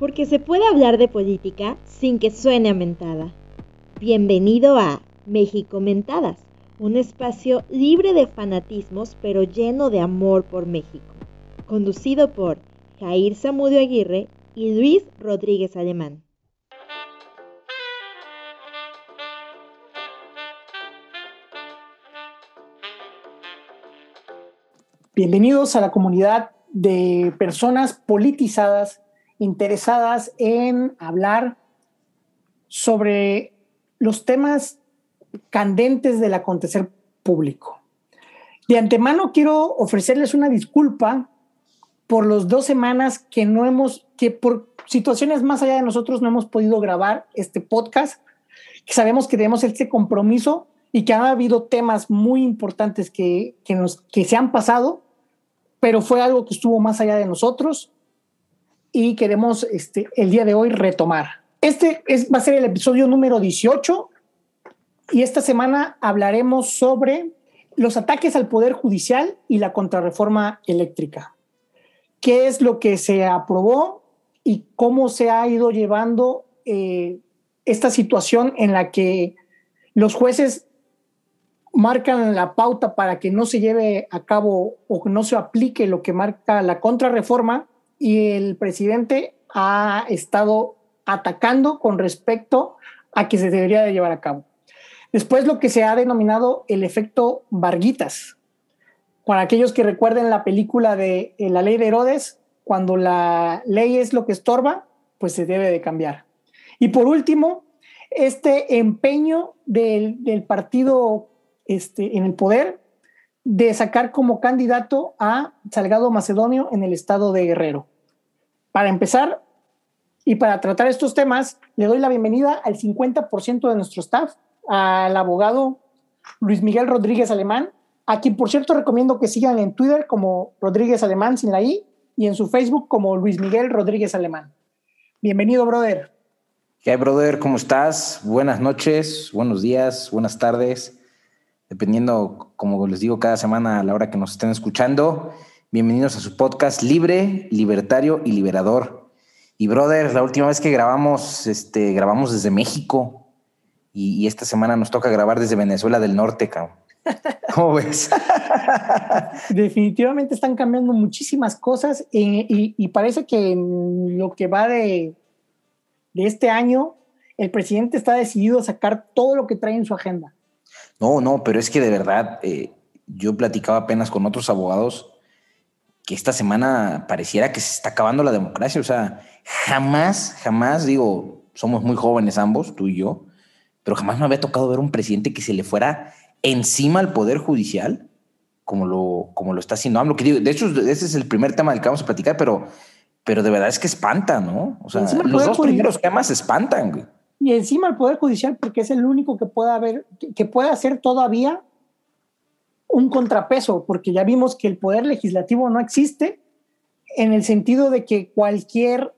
porque se puede hablar de política sin que suene a mentada. Bienvenido a México Mentadas, un espacio libre de fanatismos pero lleno de amor por México, conducido por Jair Zamudio Aguirre y Luis Rodríguez Alemán. Bienvenidos a la comunidad de personas politizadas interesadas en hablar sobre los temas candentes del acontecer público. De antemano quiero ofrecerles una disculpa por las dos semanas que no hemos, que por situaciones más allá de nosotros no hemos podido grabar este podcast, sabemos que tenemos este compromiso y que ha habido temas muy importantes que, que se han pasado, pero fue algo que estuvo más allá de nosotros y queremos este, el día de hoy retomar. Este es, va a ser el episodio número 18 y esta semana hablaremos sobre los ataques al Poder Judicial y la contrarreforma eléctrica. ¿Qué es lo que se aprobó y cómo se ha ido llevando eh, esta situación en la que los jueces marcan la pauta para que no se lleve a cabo o no se aplique lo que marca la contrarreforma y el presidente ha estado atacando con respecto a que se debería de llevar a cabo. Después lo que se ha denominado el efecto Varguitas. Para aquellos que recuerden la película de eh, La ley de Herodes, cuando la ley es lo que estorba, pues se debe de cambiar. Y por último, este empeño del, del partido este, en el poder de sacar como candidato a Salgado Macedonio en el estado de Guerrero. Para empezar y para tratar estos temas, le doy la bienvenida al 50% de nuestro staff, al abogado Luis Miguel Rodríguez Alemán, a quien por cierto recomiendo que sigan en Twitter como Rodríguez Alemán sin la I y en su Facebook como Luis Miguel Rodríguez Alemán. Bienvenido, brother. ¿Qué brother? ¿Cómo estás? Buenas noches, buenos días, buenas tardes, dependiendo, como les digo, cada semana a la hora que nos estén escuchando. Bienvenidos a su podcast libre, libertario y liberador. Y brother, la última vez que grabamos, este, grabamos desde México y, esta semana nos toca grabar desde Venezuela del Norte, cabrón. ¿Cómo ves? Definitivamente están cambiando muchísimas cosas y, parece que en lo que va de, de este año, el presidente está decidido a sacar todo lo que trae en su agenda. No, no, pero es que de verdad, eh, yo platicaba apenas con otros abogados que esta semana pareciera que se está acabando la democracia. O sea, jamás, jamás, digo, somos muy jóvenes ambos, tú y yo, pero jamás me había tocado ver un presidente que se le fuera encima al Poder Judicial, como lo, como lo está haciendo AMLO. Que digo, de hecho, ese es el primer tema del que vamos a platicar, pero, pero de verdad es que espanta, ¿no? O sea, los dos primeros temas espantan, güey. Y encima el Poder Judicial, porque es el único que puede haber, que hacer todavía un contrapeso, porque ya vimos que el poder legislativo no existe en el sentido de que cualquier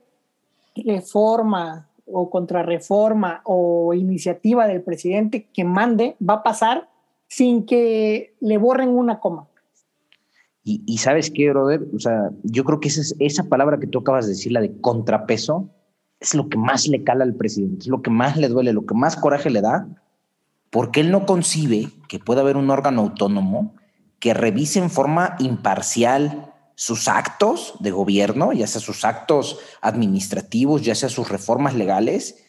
reforma o contrarreforma o iniciativa del presidente que mande va a pasar sin que le borren una coma. Y, sabes qué, brother, o sea, yo creo que esa, esa palabra que tú acabas de decir, la de contrapeso, es lo que más le cala al presidente, es lo que más le duele, lo que más coraje le da, porque él no concibe que pueda haber un órgano autónomo que revise en forma imparcial sus actos de gobierno, ya sea sus actos administrativos, ya sea sus reformas legales,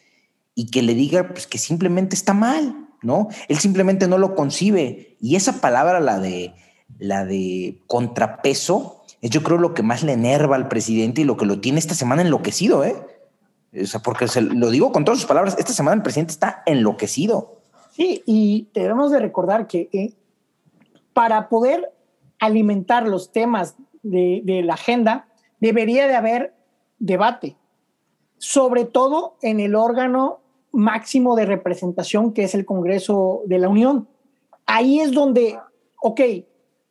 y que le diga pues, que simplemente está mal, ¿no? Él simplemente no lo concibe. Y esa palabra, la de, la de contrapeso, es yo creo lo que más le enerva al presidente y lo que lo tiene esta semana enloquecido, ¿eh? O sea, porque se, lo digo con todas sus palabras, esta semana el presidente está enloquecido. Sí, y debemos de recordar que eh, para poder alimentar los temas de, la agenda, debería de haber debate, sobre todo en el órgano máximo de representación que es el Congreso de la Unión. Ahí es donde, ok,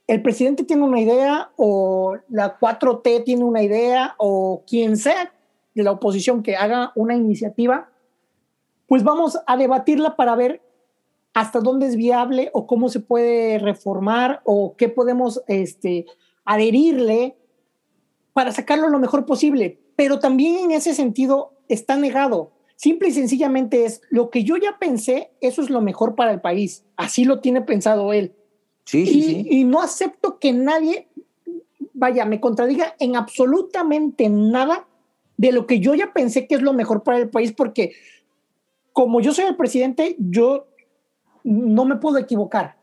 el presidente tiene una idea o la 4T tiene una idea o quien sea de la oposición que haga una iniciativa, pues vamos a debatirla para ver hasta dónde es viable o cómo se puede reformar o qué podemos este, adherirle para sacarlo lo mejor posible. pero también en ese sentido está negado. Simple y sencillamente es lo que yo ya pensé, eso es lo mejor para el país. Así lo tiene pensado él. Sí, sí, sí. Y no acepto que nadie, vaya, me contradiga en absolutamente nada de lo que yo ya pensé que es lo mejor para el país, porque como yo soy el presidente, yo no me puedo equivocar.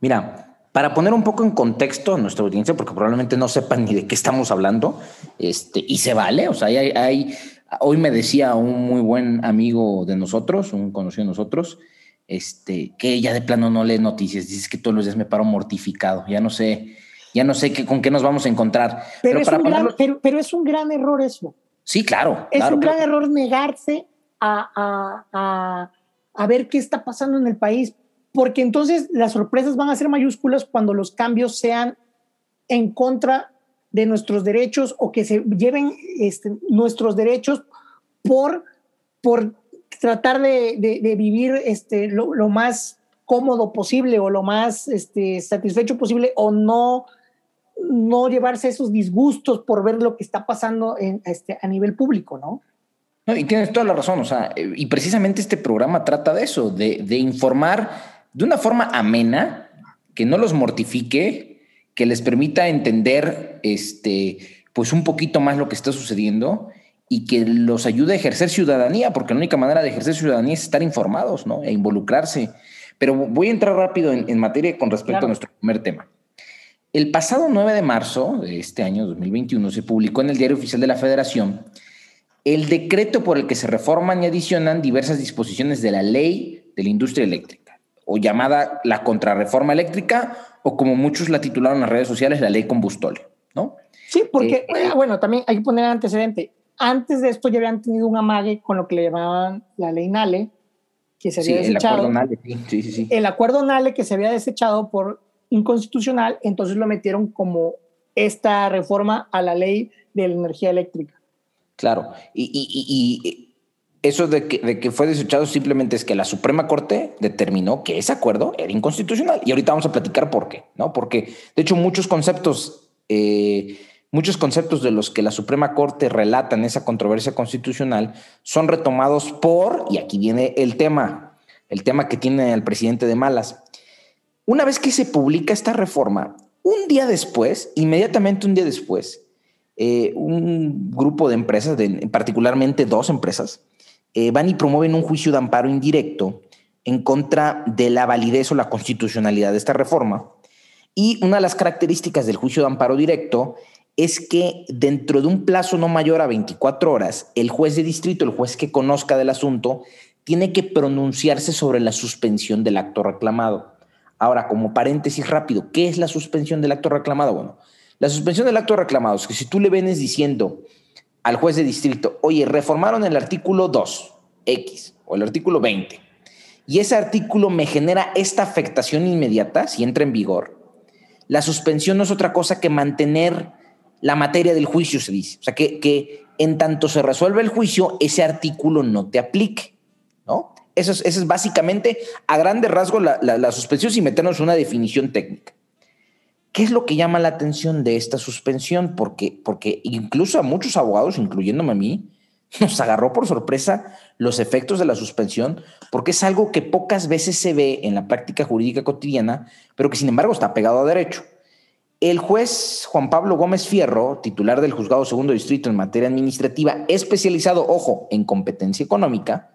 Mira, para poner un poco en contexto a nuestra audiencia, porque probablemente no sepan ni de qué estamos hablando, este, y se vale, o sea, hay, hay, hoy me decía un muy buen amigo de nosotros, un conocido de nosotros, este, que ya de plano no lee noticias, dice que todos los días me paro mortificado, ya no sé, ya no sé qué, con qué nos vamos a encontrar. Pero, es, un gran, pero, es un gran error eso. Sí, claro. Es un gran error negarse a, a, a, a ver qué está pasando en el país, porque entonces las sorpresas van a ser mayúsculas cuando los cambios sean en contra de nuestros derechos o que se lleven este, nuestros derechos por, por tratar de, vivir este, lo, más cómodo posible o lo más este, satisfecho posible o no, no llevarse esos disgustos por ver lo que está pasando en, este, a nivel público, ¿no? No, y tienes toda la razón, o sea, y precisamente este programa trata de eso, de, de informar de una forma amena, que no los mortifique, que les permita entender este, pues un poquito más lo que está sucediendo y que los ayude a ejercer ciudadanía, porque la única manera de ejercer ciudadanía es estar informados ¿no? e involucrarse. Pero voy a entrar rápido en, materia con respecto a nuestro primer tema. El pasado 9 de marzo de este año 2021 se publicó en el Diario Oficial de la Federación el decreto por el que se reforman y adicionan diversas disposiciones de la ley de la industria eléctrica, o llamada la contrarreforma eléctrica o como muchos la titularon en las redes sociales, la ley combustole, ¿no? Sí, porque, eh, bueno, también hay que poner antecedente. Antes de esto ya habían tenido un amague con lo que le llamaban la ley Nale, que se había desechado. El acuerdo Nale, sí, sí, sí. El acuerdo Nale que se había desechado por inconstitucional, entonces lo metieron como esta reforma a la ley de la energía eléctrica. Claro, y, y, eso de que, fue desechado simplemente es que la Suprema Corte determinó que ese acuerdo era inconstitucional. Y ahorita vamos a platicar por qué, ¿no? Porque, de hecho, muchos conceptos, eh, muchos conceptos de los que la Suprema Corte relata en esa controversia constitucional son retomados por, y aquí viene el tema, el tema que tiene el presidente de malas. Una vez que se publica esta reforma, un día después, inmediatamente un día después, eh, un grupo de empresas, particularmente dos empresas, eh, van y promueven un juicio de amparo indirecto en contra de la validez o la constitucionalidad de esta reforma. Y una de las características del juicio de amparo directo es que dentro de un plazo no mayor a 24 horas, el juez de distrito, el juez que conozca del asunto, tiene que pronunciarse sobre la suspensión del acto reclamado. Ahora, como paréntesis rápido, ¿qué es la suspensión del acto reclamado? Bueno, la suspensión del acto reclamado es que si tú le vienes diciendo al juez de distrito, oye, reformaron el artículo 2, X, o el artículo 20, y ese artículo me genera esta afectación inmediata, si entra en vigor, la suspensión no es otra cosa que mantener la materia del juicio, se dice. O sea, que, que en tanto se resuelve el juicio, ese artículo no te aplique, ¿no? Eso es, básicamente, a grande rasgo, la, la, la suspensión sin meternos una definición técnica. ¿Qué es lo que llama la atención de esta suspensión? Porque, porque incluso a muchos abogados, incluyéndome a mí, nos agarró por sorpresa los efectos de la suspensión, porque es algo que pocas veces se ve en la práctica jurídica cotidiana, pero que sin embargo está pegado a derecho. El juez Juan Pablo Gómez Fierro, titular del Juzgado Segundo Distrito en materia administrativa, especializado, ojo, en competencia económica,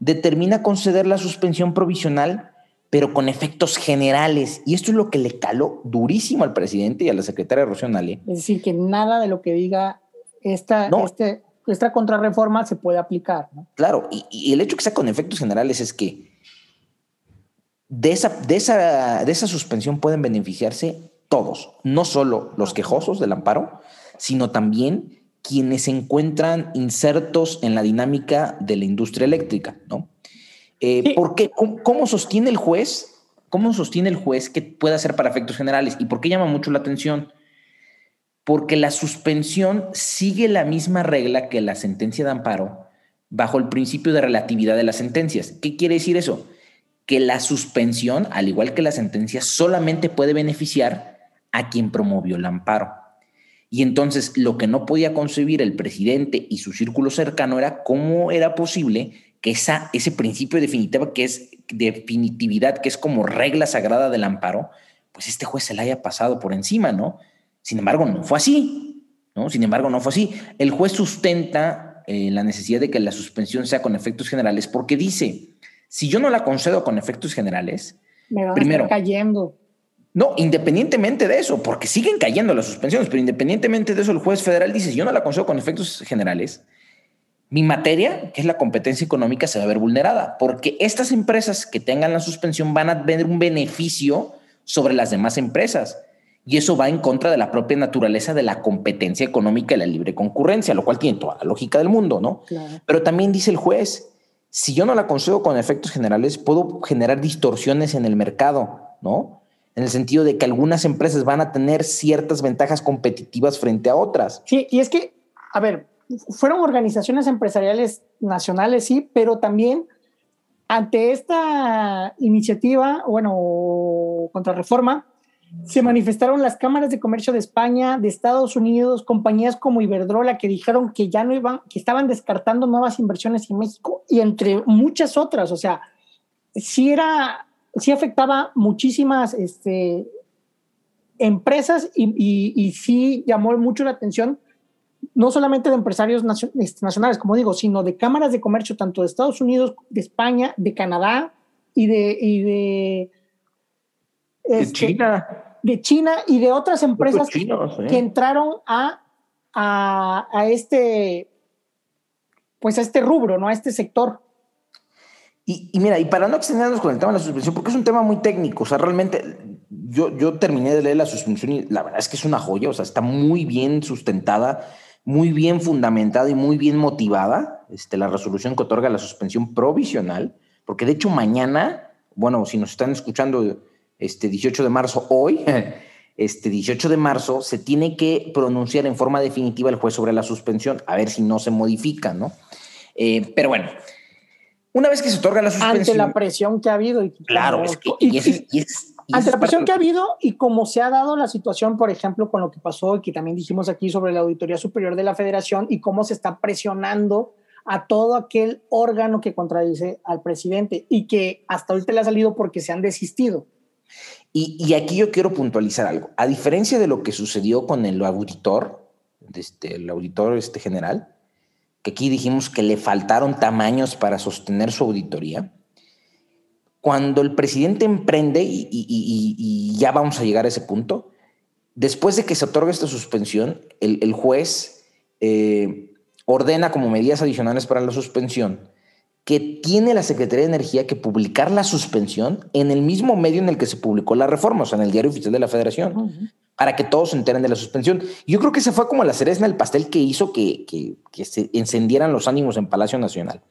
determina conceder la suspensión provisional pero con efectos generales. Y esto es lo que le caló durísimo al presidente y a la secretaria Rocío Nale. Es decir, que nada de lo que diga esta, este, esta contrarreforma se puede aplicar. Claro, y, el hecho que sea con efectos generales es que de esa, de, esa, de esa suspensión pueden beneficiarse todos, no solo los quejosos del amparo, sino también quienes se encuentran insertos en la dinámica de la industria eléctrica, ¿no? Eh, ¿por qué? ¿Cómo, sostiene el juez? ¿Cómo sostiene el juez que puede hacer para efectos generales? ¿Y por qué llama mucho la atención? Porque la suspensión sigue la misma regla que la sentencia de amparo bajo el principio de relatividad de las sentencias. ¿Qué quiere decir eso? Que la suspensión, al igual que la sentencia, solamente puede beneficiar a quien promovió el amparo. Y entonces lo que no podía concebir el presidente y su círculo cercano era cómo era posible que esa, ese principio definitivo que es definitividad, que es como regla sagrada del amparo, pues este juez se la haya pasado por encima, ¿no? Sin embargo, no fue así, ¿no? Sin embargo, no fue así. El juez sustenta eh, la necesidad de que la suspensión sea con efectos generales porque dice, si yo no la concedo con efectos generales, Me van primero, a estar cayendo. No, independientemente de eso, porque siguen cayendo las suspensiones, pero independientemente de eso, el juez federal dice, yo no la concedo con efectos generales, mi materia, que es la competencia económica, se va a ver vulnerada, porque estas empresas que tengan la suspensión van a tener un beneficio sobre las demás empresas. Y eso va en contra de la propia naturaleza de la competencia económica y la libre concurrencia, lo cual tiene toda la lógica del mundo, ¿no? Pero también dice el juez, si yo no la concedo con efectos generales, puedo generar distorsiones en el mercado, ¿no? En el sentido de que algunas empresas van a tener ciertas ventajas competitivas frente a otras. Sí, y es que, a ver, fueron organizaciones empresariales nacionales, sí, pero también ante esta iniciativa, bueno, contra reforma, se manifestaron las cámaras de comercio de España, de Estados Unidos, compañías como Iberdrola que dijeron que ya no iban, que estaban descartando nuevas inversiones en México y entre muchas otras. O sea, sí era, sí afectaba muchísimas este, empresas y, y, y sí llamó mucho la atención no solamente de empresarios este, nacionales, como digo, sino de cámaras de comercio tanto de Estados Unidos, de España, de Canadá y de... Y de, este, China. De China y de otras empresas que entraron a, a, a, este, pues a este rubro, ¿no? A este sector. Y, mira, y para no extendernos con el tema de la suspensión, porque es un tema muy técnico, o sea, realmente yo, yo terminé de leer la suspensión y la verdad es que es una joya, o sea, está muy bien sustentada muy bien fundamentada y muy bien motivada este, la resolución que otorga la suspensión provisional, porque de hecho mañana, bueno, si nos están escuchando este 18 de marzo hoy, este 18 de marzo se tiene que pronunciar en forma definitiva el juez sobre la suspensión, a ver si no se modifica, ¿no? Eh, pero bueno, una vez que se otorga la suspensión... Ante la presión que ha habido. Y, claro, es que, y es, ante la presión que ha habido y como se ha dado la situación, por ejemplo, con lo que pasó y que también dijimos aquí sobre la Auditoría Superior de la Federación y cómo se está presionando a todo aquel órgano que contradice al presidente y que hasta ahorita le ha salido porque se han desistido. Y, y aquí yo quiero puntualizar algo. A diferencia de lo que sucedió con el auditor, este, el auditor este general, que aquí dijimos que le faltaron tamaños para sostener su auditoría, cuando el presidente emprende, y, ya vamos a llegar a ese punto, después de que se otorga esta suspensión, el, juez eh, ordena como medidas adicionales para la suspensión que tiene la Secretaría de Energía que publicar la suspensión en el mismo medio en el que se publicó la reforma, o sea, en el Diario Oficial de la Federación, para que todos se enteren de la suspensión. Yo creo que esa fue como la cereza en el pastel que hizo que, que se encendieran los ánimos en Palacio Nacional.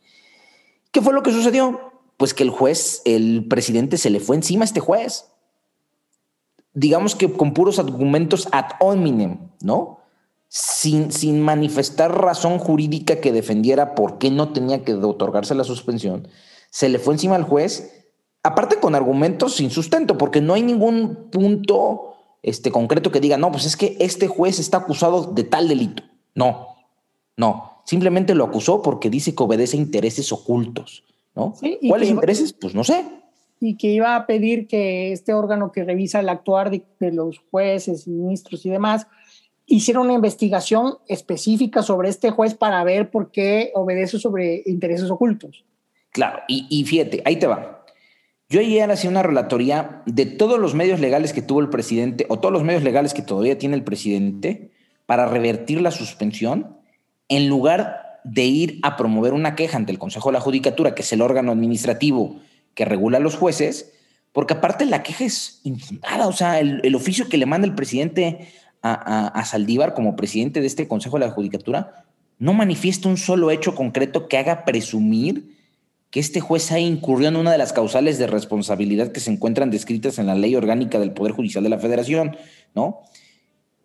¿Qué fue lo que sucedió? pues que el juez, el presidente se le fue encima a este juez. Digamos que con puros argumentos ad hominem, ¿no? Sin, sin manifestar razón jurídica que defendiera por qué no tenía que otorgarse la suspensión, se le fue encima al juez, aparte con argumentos sin sustento, porque no hay ningún punto este, concreto que diga, no, pues es que este juez está acusado de tal delito. No, no, simplemente lo acusó porque dice que obedece a intereses ocultos. ¿no? ¿Cuáles intereses? Pues no sé. Y que iba a pedir que este órgano que revisa el actuar de, los jueces, ministros y demás, hiciera una investigación específica sobre este juez para ver por qué obedece sobre intereses ocultos. Claro, y, y fíjate, ahí te va. Yo ayer hacía una relatoría de todos los medios legales que tuvo el presidente, o todos los medios legales que todavía tiene el presidente, para revertir la suspensión, en lugar de ir a promover una queja ante el Consejo de la Judicatura, que es el órgano administrativo que regula a los jueces, porque aparte la queja es infundada, o sea, el, oficio que le manda el presidente a, Saldívar como presidente de este Consejo de la Judicatura no manifiesta un solo hecho concreto que haga presumir que este juez ha incurrido en una de las causales de responsabilidad que se encuentran descritas en la ley orgánica del Poder Judicial de la Federación, ¿no?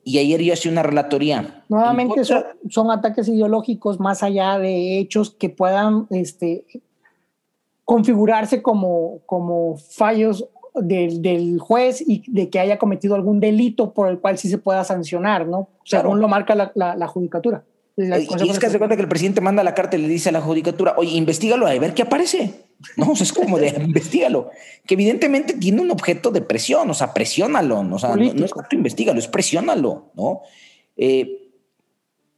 Y ayer yo hacía una relatoría. Nuevamente son, ataques ideológicos más allá de hechos que puedan este, configurarse como, como fallos del, juez y de que haya cometido algún delito por el cual sí se pueda sancionar, ¿no? Según lo marca la, la, judicatura. Y es que se cuenta que el presidente manda la carta y le dice a la judicatura, oye, investigalo a ver qué aparece. No, es como de investigalo. Que evidentemente tiene un objeto de presión, o sea, presiónalo. O sea, no, es tanto investigalo, es presiónalo, ¿no? Eh,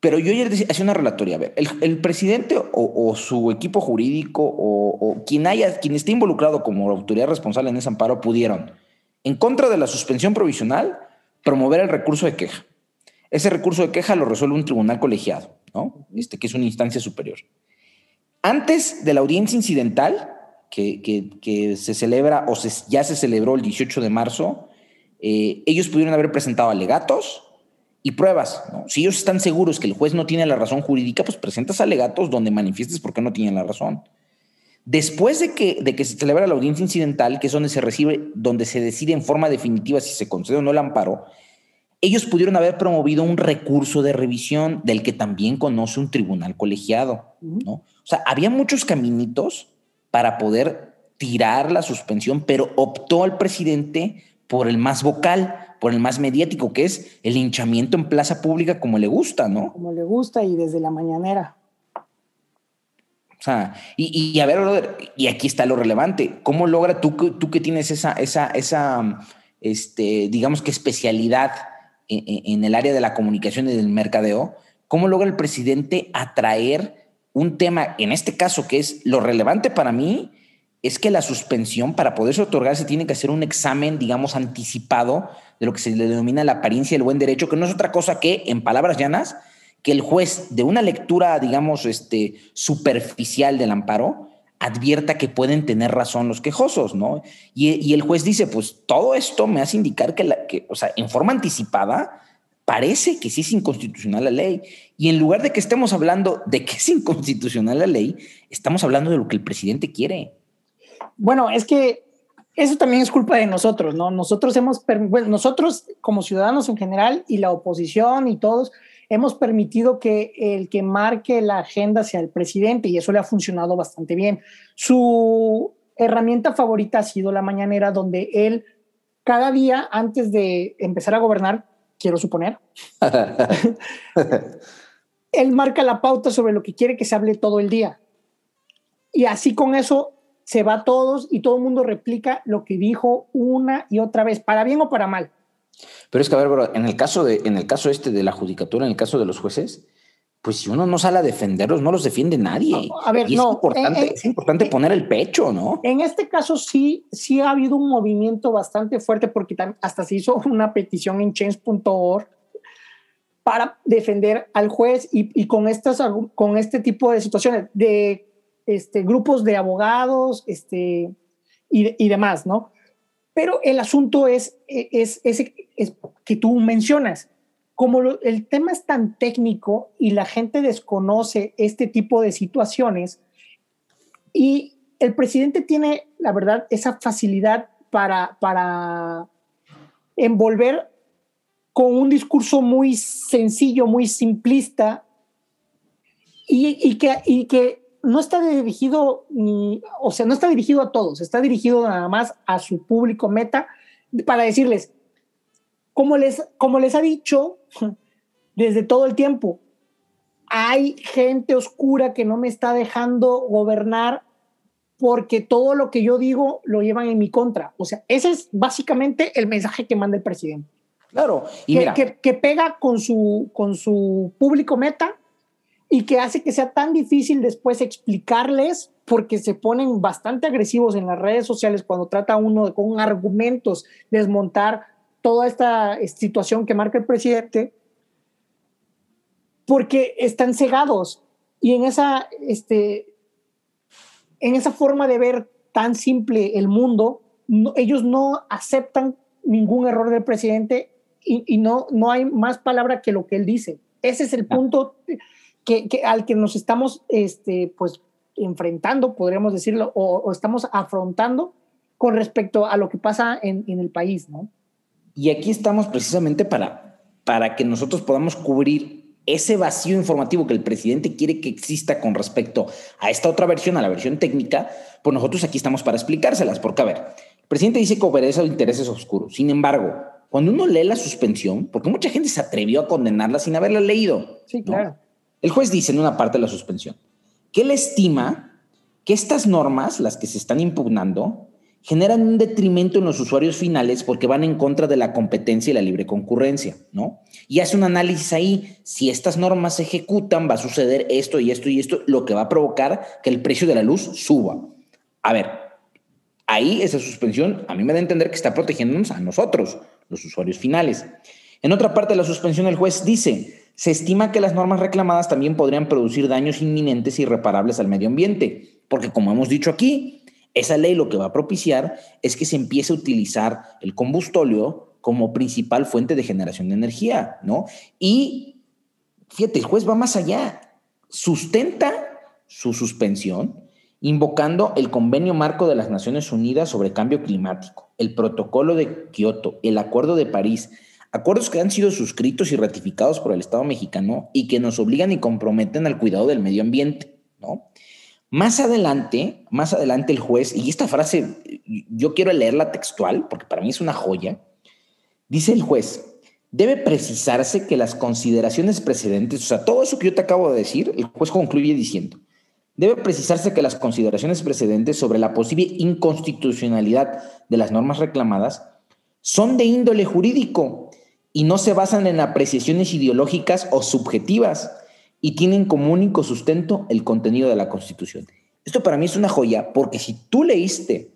pero yo ayer hacía una relatoria. A ver, el, presidente o, su equipo jurídico o, quien, haya, quien esté involucrado como autoridad responsable en ese amparo pudieron, en contra de la suspensión provisional, promover el recurso de queja. Ese recurso de queja lo resuelve un tribunal colegiado, ¿no? Este, que es una instancia superior. Antes de la audiencia incidental, que, se celebra o ya se celebró el 18 de marzo, eh, ellos pudieron haber presentado alegatos y pruebas. Si ellos están seguros que el juez no tiene la razón jurídica, pues presentas alegatos donde manifiestes por qué no tienen la razón. Después de que, de que se celebra la audiencia incidental, que es donde se recibe, donde se decide en forma definitiva si se concede o no el amparo, ellos pudieron haber promovido un recurso de revisión del que también conoce un tribunal colegiado. ¿no? O sea, había muchos caminitos para poder tirar la suspensión, pero optó el presidente por el más vocal, por el más mediático, que es el hinchamiento en plaza pública como le gusta, ¿no? Como le gusta y desde la mañanera. O sea, y, a ver, y aquí está lo relevante. ¿Cómo logra tú, tú que tienes esa, esa, esa, este, digamos que especialidad en, el área de la comunicación y del mercadeo, cómo logra el presidente atraer un tema, en este caso, que es lo relevante para mí, es que la suspensión, para poderse otorgar, se tiene que hacer un examen, digamos, anticipado de lo que se le denomina la apariencia del buen derecho, que no es otra cosa que, en palabras llanas, que el juez de una lectura, digamos, este, superficial del amparo, advierta que pueden tener razón los quejosos, ¿no? Y, el juez dice, pues todo esto me hace indicar que, la, que, o sea, en forma anticipada, parece que sí es inconstitucional la ley. Y en lugar de que estemos hablando de que es inconstitucional la ley, estamos hablando de lo que el presidente quiere. Bueno, es que eso también es culpa de nosotros, ¿no? Nosotros hemos, nosotros como ciudadanos en general y la oposición y todos, hemos permitido que el que marque la agenda sea el presidente y eso le ha funcionado bastante bien. Su herramienta favorita ha sido la mañanera, donde él cada día antes de empezar a gobernar, quiero suponer, él marca la pauta sobre lo que quiere que se hable todo el día. Y así con eso se va a todos y todo el mundo replica lo que dijo una y otra vez, para bien o para mal. Pero es que, a ver, en el caso, de, en el caso este de la judicatura, en el caso de los jueces, pues si uno no sale a defenderlos, no los defiende nadie. a ver, no, es importante, eh, eh, es importante eh, poner el pecho, ¿no? En este caso sí, sí ha habido un movimiento bastante fuerte porque hasta se hizo una petición en change.org para defender al juez y, y, con, estas, con este tipo de situaciones de este, grupos de abogados este, y, demás, ¿no? Pero el asunto es, es, que tú mencionas, como el tema es tan técnico y la gente desconoce este tipo de situaciones, y el presidente tiene, la verdad, esa facilidad para, envolver con un discurso muy sencillo, muy simplista, y que no está dirigido ni, o sea, no está dirigido a todos, está dirigido nada más a su público meta para decirles, como les, como les ha dicho desde todo el tiempo, hay gente oscura que no me está dejando gobernar porque todo lo que yo digo lo llevan en mi contra. O sea, ese es básicamente el mensaje que manda el presidente. Claro, y que, que, pega con su, con su público meta y que hace que sea tan difícil después explicarles porque se ponen bastante agresivos en las redes sociales cuando trata uno de, con argumentos desmontar toda esta situación que marca el presidente porque están cegados. Y en esa este en esa forma de ver tan simple el mundo ellos no aceptan ningún error del presidente y, y, no no hay más palabra que lo que él dice. Ese es el punto que, al que nos estamos este, pues, enfrentando, podríamos decirlo, o, estamos afrontando con respecto a lo que pasa en, en, el país, ¿no? Y aquí estamos precisamente para, para que nosotros podamos cubrir ese vacío informativo que el presidente quiere que exista con respecto a esta otra versión, a la versión técnica, pues nosotros aquí estamos para explicárselas, porque a ver, presidente dice que obedece a intereses oscuros. Sin embargo, cuando uno lee la suspensión, porque mucha gente se atrevió a condenarla sin haberla leído. Sí, claro. El juez dice en una parte de la suspensión que él estima que estas normas, las que se están impugnando, generan un detrimento en los usuarios finales porque van en contra de la competencia y la libre concurrencia, ¿no? Y hace un análisis ahí, si estas normas se ejecutan, va a suceder esto y esto y esto, lo que va a provocar que el precio de la luz suba. A ver, ahí esa suspensión a mí me da a entender que está protegiéndonos a nosotros, los usuarios finales. En otra parte de la suspensión, el juez dice, se estima que las normas reclamadas también podrían producir daños inminentes e irreparables al medio ambiente, porque como hemos dicho aquí, esa ley lo que va a propiciar es que se empiece a utilizar el combustóleo como principal fuente de generación de energía, ¿no? Y fíjate, el juez va más allá, sustenta su suspensión invocando el Convenio Marco de las Naciones Unidas sobre Cambio Climático, el Protocolo de Kioto, el Acuerdo de París, acuerdos que han sido suscritos y ratificados por el Estado mexicano y que nos obligan y comprometen al cuidado del medio ambiente, ¿no? Más adelante, más adelante el juez, y esta frase yo quiero leerla textual porque para mí es una joya, dice el juez, debe precisarse que las consideraciones precedentes, o sea, todo eso que yo te acabo de decir, el juez concluye diciendo, Debe precisarse que las consideraciones precedentes sobre la posible inconstitucionalidad de las normas reclamadas son de índole jurídico y no se basan en apreciaciones ideológicas o subjetivas y tienen como único sustento el contenido de la Constitución. Esto para mí es una joya porque si tú leíste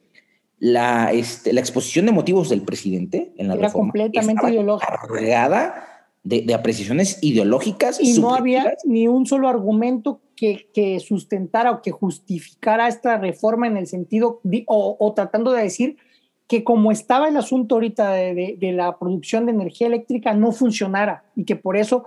la, este, la exposición de motivos del presidente en la Era completamente ideológica. Cargada de, apreciaciones ideológicas. Y no había ni un solo argumento que, que, sustentara o que justificara esta reforma en el sentido, o, tratando de decir que como estaba el asunto ahorita de, de, la producción de energía eléctrica no funcionara y que por eso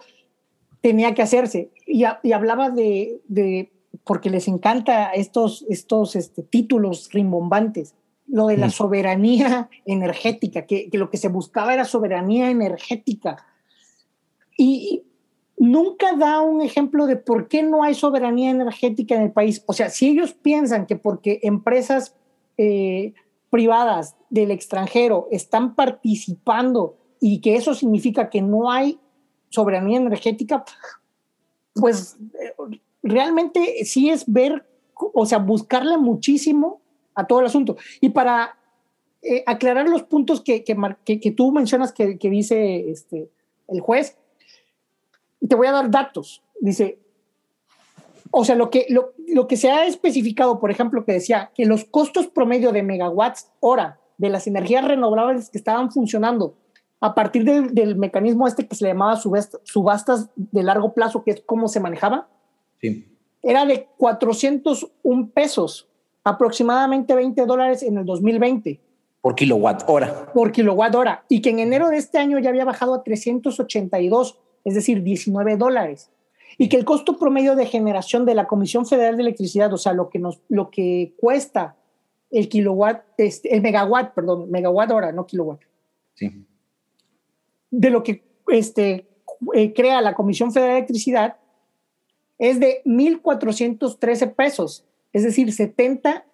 tenía que hacerse. Y, y hablaba de, de, porque les encanta estos, estos este, títulos rimbombantes, lo de la mm. soberanía energética, que, que, lo que se buscaba era soberanía energética y nunca da un ejemplo de por qué no hay soberanía energética en el país. O sea, si ellos piensan que porque empresas eh, privadas del extranjero están participando y que eso significa que no hay soberanía energética, pues eh, realmente sí es ver, o sea, buscarle muchísimo a todo el asunto. Y para eh, aclarar los puntos que, que, que tú mencionas que, dice este, el juez, te voy a dar datos. Dice, o sea, lo que, lo, lo, que se ha especificado, por ejemplo, que decía que los costos promedio de megawatts hora de las energías renovables que estaban funcionando a partir del mecanismo este que se le llamaba subastas de largo plazo, que es cómo se manejaba, sí. era de 401 pesos, aproximadamente 20 dólares en el 2020. Por kilowatt hora. Por kilowatt hora. Y que en enero de este año ya había bajado a 382 es decir, 19 dólares. Y que el costo promedio de generación de la Comisión Federal de Electricidad, o sea, lo que, nos, lo que cuesta el kilowatt, este, el megawatt, perdón, megawatt hora, no kilowatt. Sí. De lo que este, eh, crea la Comisión Federal de Electricidad es de 1.413 pesos, es decir, 70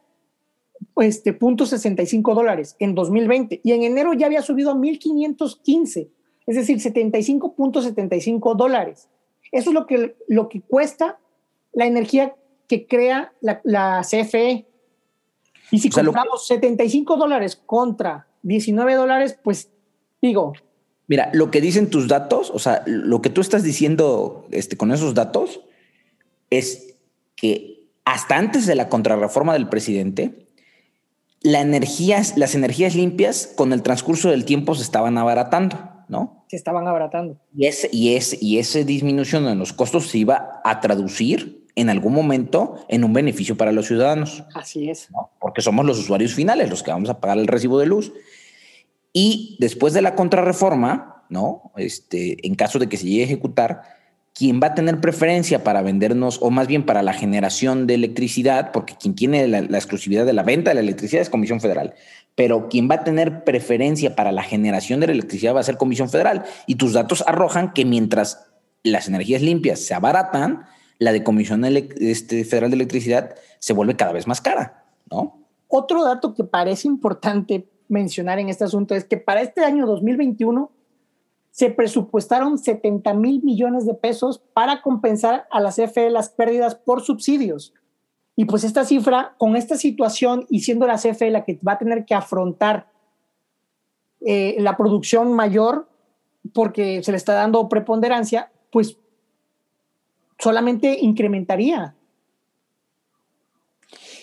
este, punto 65 dólares en 2020 y en enero ya había subido a 1.515 es decir, 75.75 dólares. Eso es lo que, lo que cuesta la energía que crea la, CFE. Y si compramos 75 dólares contra 19 dólares, pues digo. Mira, lo que dicen tus datos, o sea, lo que tú estás diciendo este, con esos datos es que hasta antes de la contrarreforma del presidente, la las energías limpias con el transcurso del tiempo se estaban abaratando. ¿no? Se estaban abaratando. Y, ese, y, ese, y esa disminución en los costos se iba a traducir en algún momento en un beneficio para los ciudadanos. Así es. Porque somos los usuarios finales los que vamos a pagar el recibo de luz. Y después de la contrarreforma, ¿no? Este, en caso de que se llegue a ejecutar, quien va a tener preferencia para vendernos, o más bien para la generación de electricidad, porque quien tiene la, la, exclusividad de la venta de la electricidad es Comisión Federal, pero quien va a tener preferencia para la generación de la electricidad va a ser Comisión Federal. Y tus datos arrojan que mientras las energías limpias se abaratan, la de Comisión este, Federal de Electricidad se vuelve cada vez más cara, ¿no? Otro dato que parece importante mencionar en este asunto es que para este año 2021 se presupuestaron 70 mil millones de pesos para compensar a la CFE las pérdidas por subsidios. Y pues esta cifra, con esta situación y siendo la CFE la que va a tener que afrontar eh, la producción mayor porque se le está dando preponderancia, pues solamente incrementaría.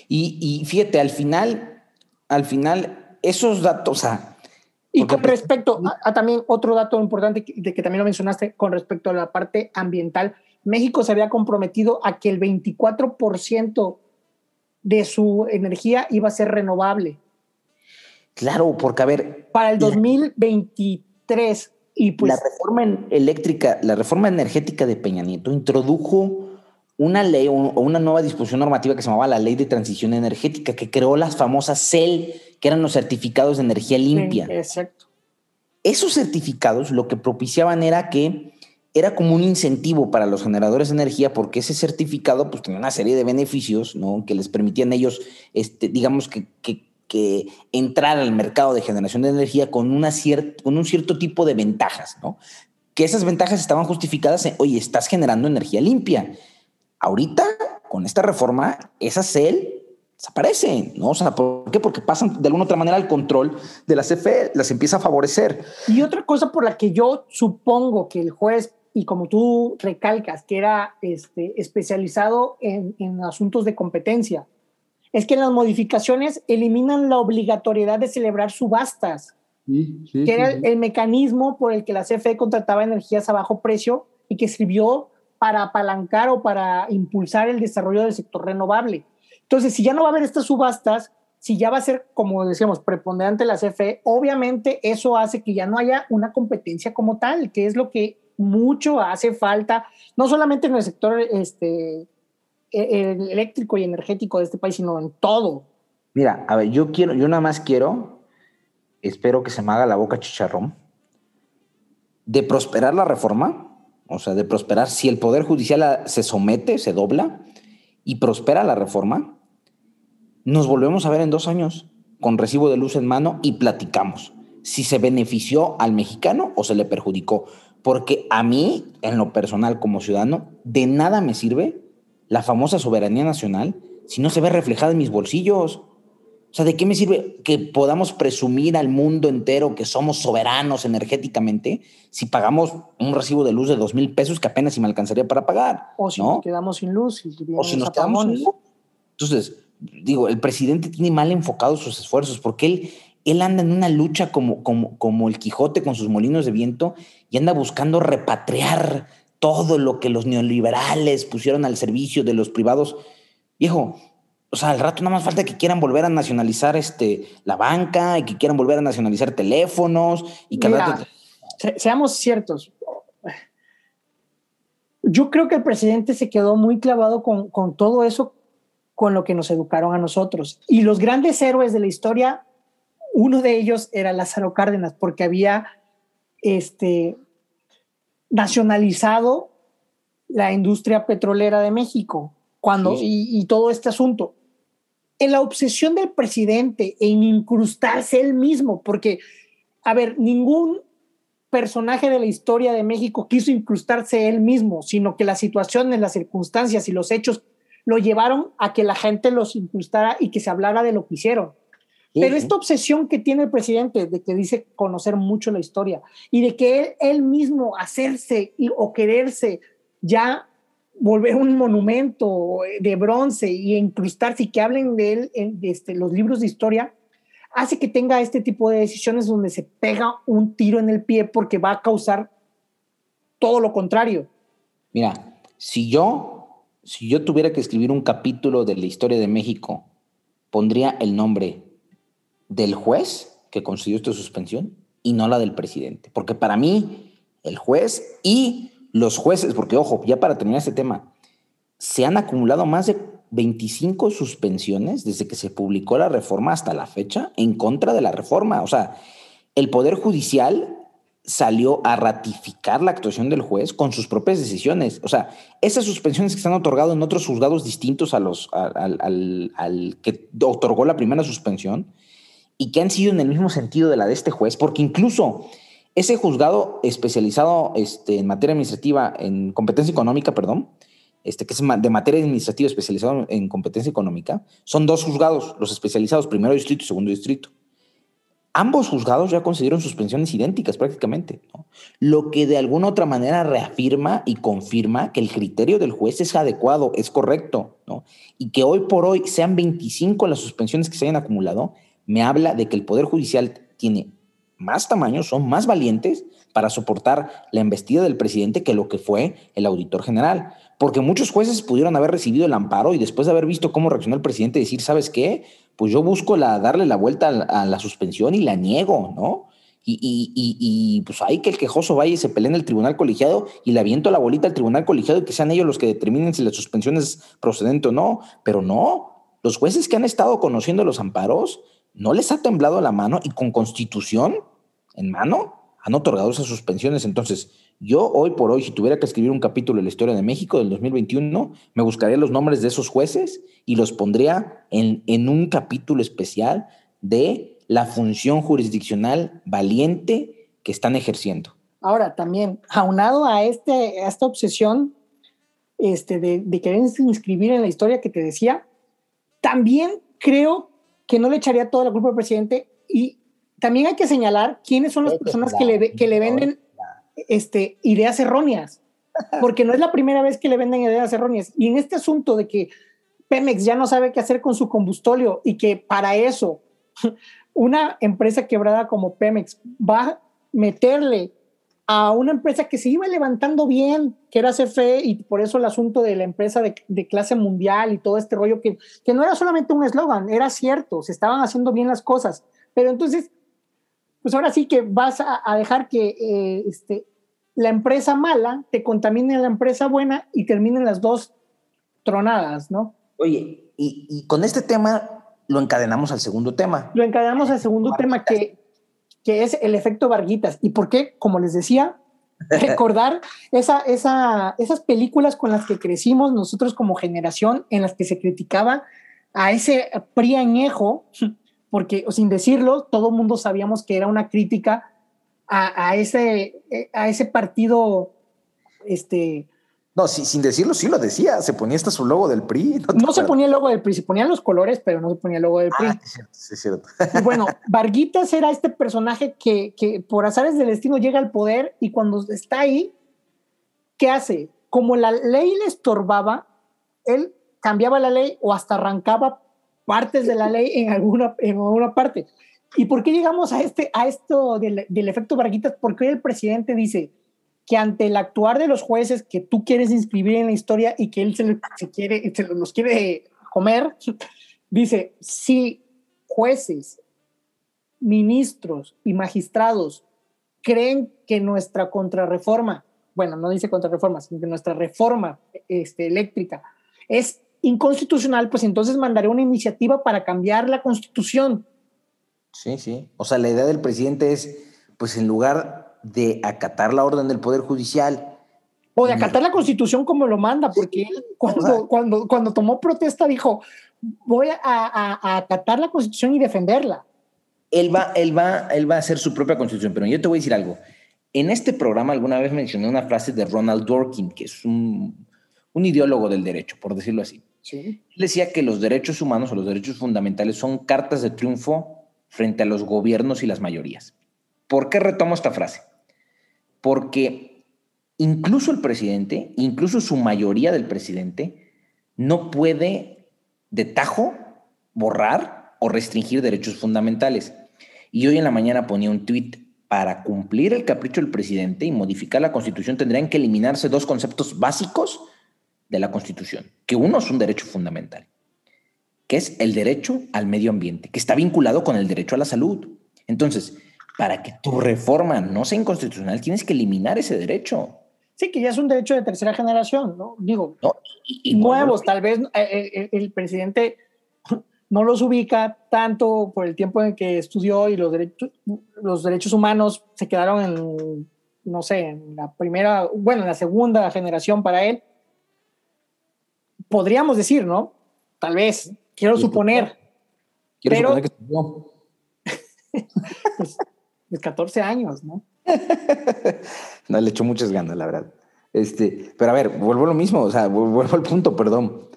Y, y fíjate, al final, al final, esos datos, o sea, y con respecto a, también otro dato importante de que también lo mencionaste con respecto a la parte ambiental, México se había comprometido a que el 24% de su energía iba a ser renovable. Claro, porque a ver. Para el 2023 y pues. La reforma eléctrica, la reforma energética de Peña Nieto introdujo una ley o una nueva disposición normativa que se llamaba la Ley de Transición Energética, que creó las famosas CEL, que eran los certificados de energía limpia. exacto. Esos certificados lo que propiciaban era que era como un incentivo para los generadores de energía porque ese certificado pues tenía una serie de beneficios, ¿no? Que les permitían ellos, este, digamos que, que, que entrar al mercado de generación de energía con, una con un cierto tipo de ventajas, ¿no? Que esas ventajas estaban justificadas en, oye, estás generando energía limpia Ahorita, con esta reforma, esas CEL desaparecen, ¿no? O sea, ¿por qué? Porque pasan de alguna otra manera al control de la CFE, las empieza a favorecer. Y otra cosa por la que yo supongo que el juez, y como tú recalcas, que era este, especializado en, asuntos de competencia, es que las modificaciones eliminan la obligatoriedad de celebrar subastas, que era el, el, mecanismo por el que la CFE contrataba energías a bajo precio y que sirvió para apalancar o para impulsar el desarrollo del sector renovable. Entonces, si ya no va a haber estas subastas, si ya va a ser, como decíamos, preponderante la CFE, obviamente eso hace que ya no haya una competencia como tal, que es lo que mucho hace falta, no solamente en el sector este, eléctrico y energético de este país, sino en todo. Mira, a ver, yo quiero, yo nada más quiero, espero que se me haga la boca chicharrón, de prosperar la reforma, o sea, de prosperar, si el Poder Judicial se somete, se dobla y prospera la reforma, nos volvemos a ver en dos años con recibo de luz en mano y platicamos si se benefició al mexicano o se le perjudicó. Porque a mí, en lo personal como ciudadano, de nada me sirve la famosa soberanía nacional si no se ve reflejada en mis bolsillos. O sea, ¿de qué me sirve que podamos presumir al mundo entero que somos soberanos energéticamente si pagamos un recibo de luz de dos mil pesos que apenas si me alcanzaría para pagar? O si nos quedamos sin luz. o si nos quedamos sin luz. Entonces, digo, el presidente tiene mal enfocados sus esfuerzos porque él, él anda en una lucha como, como, como el Quijote con sus molinos de viento y anda buscando repatriar todo lo que los neoliberales pusieron al servicio de los privados. Viejo, o sea, al rato nada más falta que quieran volver a nacionalizar este, la banca y que quieran volver a nacionalizar teléfonos y que seamos ciertos. Yo creo que el presidente se quedó muy clavado con, con todo eso, con lo que nos educaron a nosotros. Y los grandes héroes de la historia, uno de ellos era Lázaro Cárdenas, porque había este, nacionalizado la industria petrolera de México cuando, y, todo este asunto en la obsesión del presidente en incrustarse él mismo, porque, a ver, ningún personaje de la historia de México quiso incrustarse él mismo, sino que las situaciones, las circunstancias y los hechos lo llevaron a que la gente los incrustara y que se hablara de lo que hicieron. Pero esta obsesión que tiene el presidente de que dice conocer mucho la historia y de que él, él mismo hacerse o quererse ya volver un monumento de bronce y incrustarse y que hablen de él en este, los libros de historia, hace que tenga este tipo de decisiones donde se pega un tiro en el pie porque va a causar todo lo contrario. Mira, si yo, si yo tuviera que escribir un capítulo de la historia de México, pondría el nombre del juez que concedió esta suspensión y no la del presidente, porque para mí el juez y los jueces, porque ojo, ya para terminar este tema, se han acumulado más de 25 suspensiones desde que se publicó la reforma hasta la fecha en contra de la reforma. O sea, el Poder Judicial salió a ratificar la actuación del juez con sus propias decisiones. O sea, esas suspensiones que se han otorgado en otros juzgados distintos a los, al, al que otorgó la primera suspensión, y que han sido en el mismo sentido de la de este juez, porque incluso ese juzgado especializado este, en materia administrativa, en competencia económica, perdón, este, que es de materia administrativa especializado en competencia económica, son dos juzgados, los especializados, primero distrito y segundo distrito. Ambos juzgados ya concedieron suspensiones idénticas prácticamente, lo que de alguna otra manera reafirma y confirma que el criterio del juez es adecuado, es correcto, ¿no? y que hoy por hoy sean 25 las suspensiones que se hayan acumulado, me habla de que el Poder Judicial tiene más tamaño, son más valientes para soportar la embestida del presidente que lo que fue el auditor general. Porque muchos jueces pudieron haber recibido el amparo y después de haber visto cómo reaccionó el presidente decir, ¿sabes qué? Pues yo busco la, darle la vuelta a la, suspensión y la niego, ¿no? Y, y, y, pues hay que el quejoso vaya y se pelee en el tribunal colegiado y le aviento la bolita al tribunal colegiado y que sean ellos los que determinen si la suspensión es procedente o no. Pero no, los jueces que han estado conociendo los amparos no les ha temblado la mano y con constitución en mano han otorgado esas suspensiones. Entonces, yo hoy por hoy, si tuviera que escribir un capítulo de la historia de México del 2021, me buscaría los nombres de esos jueces y los pondría en, en un capítulo especial de la función jurisdiccional valiente que están ejerciendo. Ahora, también, aunado a, este, esta obsesión este, de, de querer inscribir en la historia que te decía, también creo que no le echaría toda la culpa al presidente y también hay que señalar quiénes son las personas que le, que le venden este, ideas erróneas, porque no es la primera vez que le venden ideas erróneas. Y en este asunto de que Pemex ya no sabe qué hacer con su combustóleo y que para eso una empresa quebrada como Pemex va a meterle a una empresa que se iba levantando bien, que era CFE, y por eso el asunto de la empresa de, de clase mundial y todo este rollo, que, que no era solamente un eslogan, era cierto, se estaban haciendo bien las cosas. Pero entonces pues ahora sí que vas a, dejar que eh, este, la empresa mala te contamine la empresa buena y terminen las dos tronadas, ¿no? Oye, y, con este tema lo encadenamos al segundo tema. Lo encadenamos al segundo tema que, que es el efecto Varguitas. ¿Y por qué? Como les decía, recordar esa, esa, esas películas con las que crecimos nosotros como generación, en las que se criticaba a ese PRI añejo porque sin decirlo, todo el mundo sabíamos que era una crítica a, ese, a ese partido. Este, no, sin decirlo, sí lo decía. Se ponía hasta su logo del PRI. No, se ponía el logo del PRI, se ponían los colores, pero no se ponía el logo del PRI. Ah, sí, sí, cierto. Y bueno, Varguitas era este personaje que, que por azares del destino llega al poder y cuando está ahí, ¿qué hace? Como la ley le estorbaba, él cambiaba la ley o hasta arrancaba partes de la ley en alguna, en alguna parte. ¿Y por qué llegamos a, este, a esto del, del efecto Varguitas? Porque el presidente dice que ante el actuar de los jueces que tú quieres inscribir en la historia y que él se, se quiere, se los quiere comer, dice, si jueces, ministros y magistrados creen que nuestra contrarreforma, bueno, no dice contrarreforma, sino que nuestra reforma este, eléctrica es inconstitucional, pues entonces mandaré una iniciativa para cambiar la constitución. Sí, sí. O sea, la idea del presidente es, pues en lugar de acatar la orden del Poder Judicial. O de acatar la constitución como lo manda, porque él cuando, cuando, cuando tomó protesta dijo, voy a, a, acatar la constitución y defenderla. Él va, él, va, él va a hacer su propia constitución, pero yo te voy a decir algo. En este programa alguna vez mencioné una frase de Ronald Dworkin, que es un, un ideólogo del derecho, por decirlo así. Sí. decía que los derechos humanos o los derechos fundamentales son cartas de triunfo frente a los gobiernos y las mayorías. ¿Por qué retomo esta frase? Porque incluso el presidente, incluso su mayoría del presidente, no puede de tajo borrar o restringir derechos fundamentales. Y hoy en la mañana ponía un tuit, para cumplir el capricho del presidente y modificar la constitución tendrían que eliminarse dos conceptos básicos de la Constitución, que uno es un derecho fundamental, que es el derecho al medio ambiente, que está vinculado con el derecho a la salud. Entonces, para que tu reforma no sea inconstitucional, tienes que eliminar ese derecho. Sí, que ya es un derecho de tercera generación, ¿no? Digo, y, nuevos, tal vez eh, eh, el presidente no los ubica tanto por el tiempo en que estudió y los derechos, los derechos humanos se quedaron en, no sé, en la primera, bueno, en la segunda generación para él, podríamos decir, ¿no? Tal vez, quiero suponer. Quiero pero, suponer que pues, de 14 años, ¿no? no, le echó muchas ganas, la verdad. Este, pero a ver, vuelvo a lo mismo, o sea, vuelvo al punto, perdón.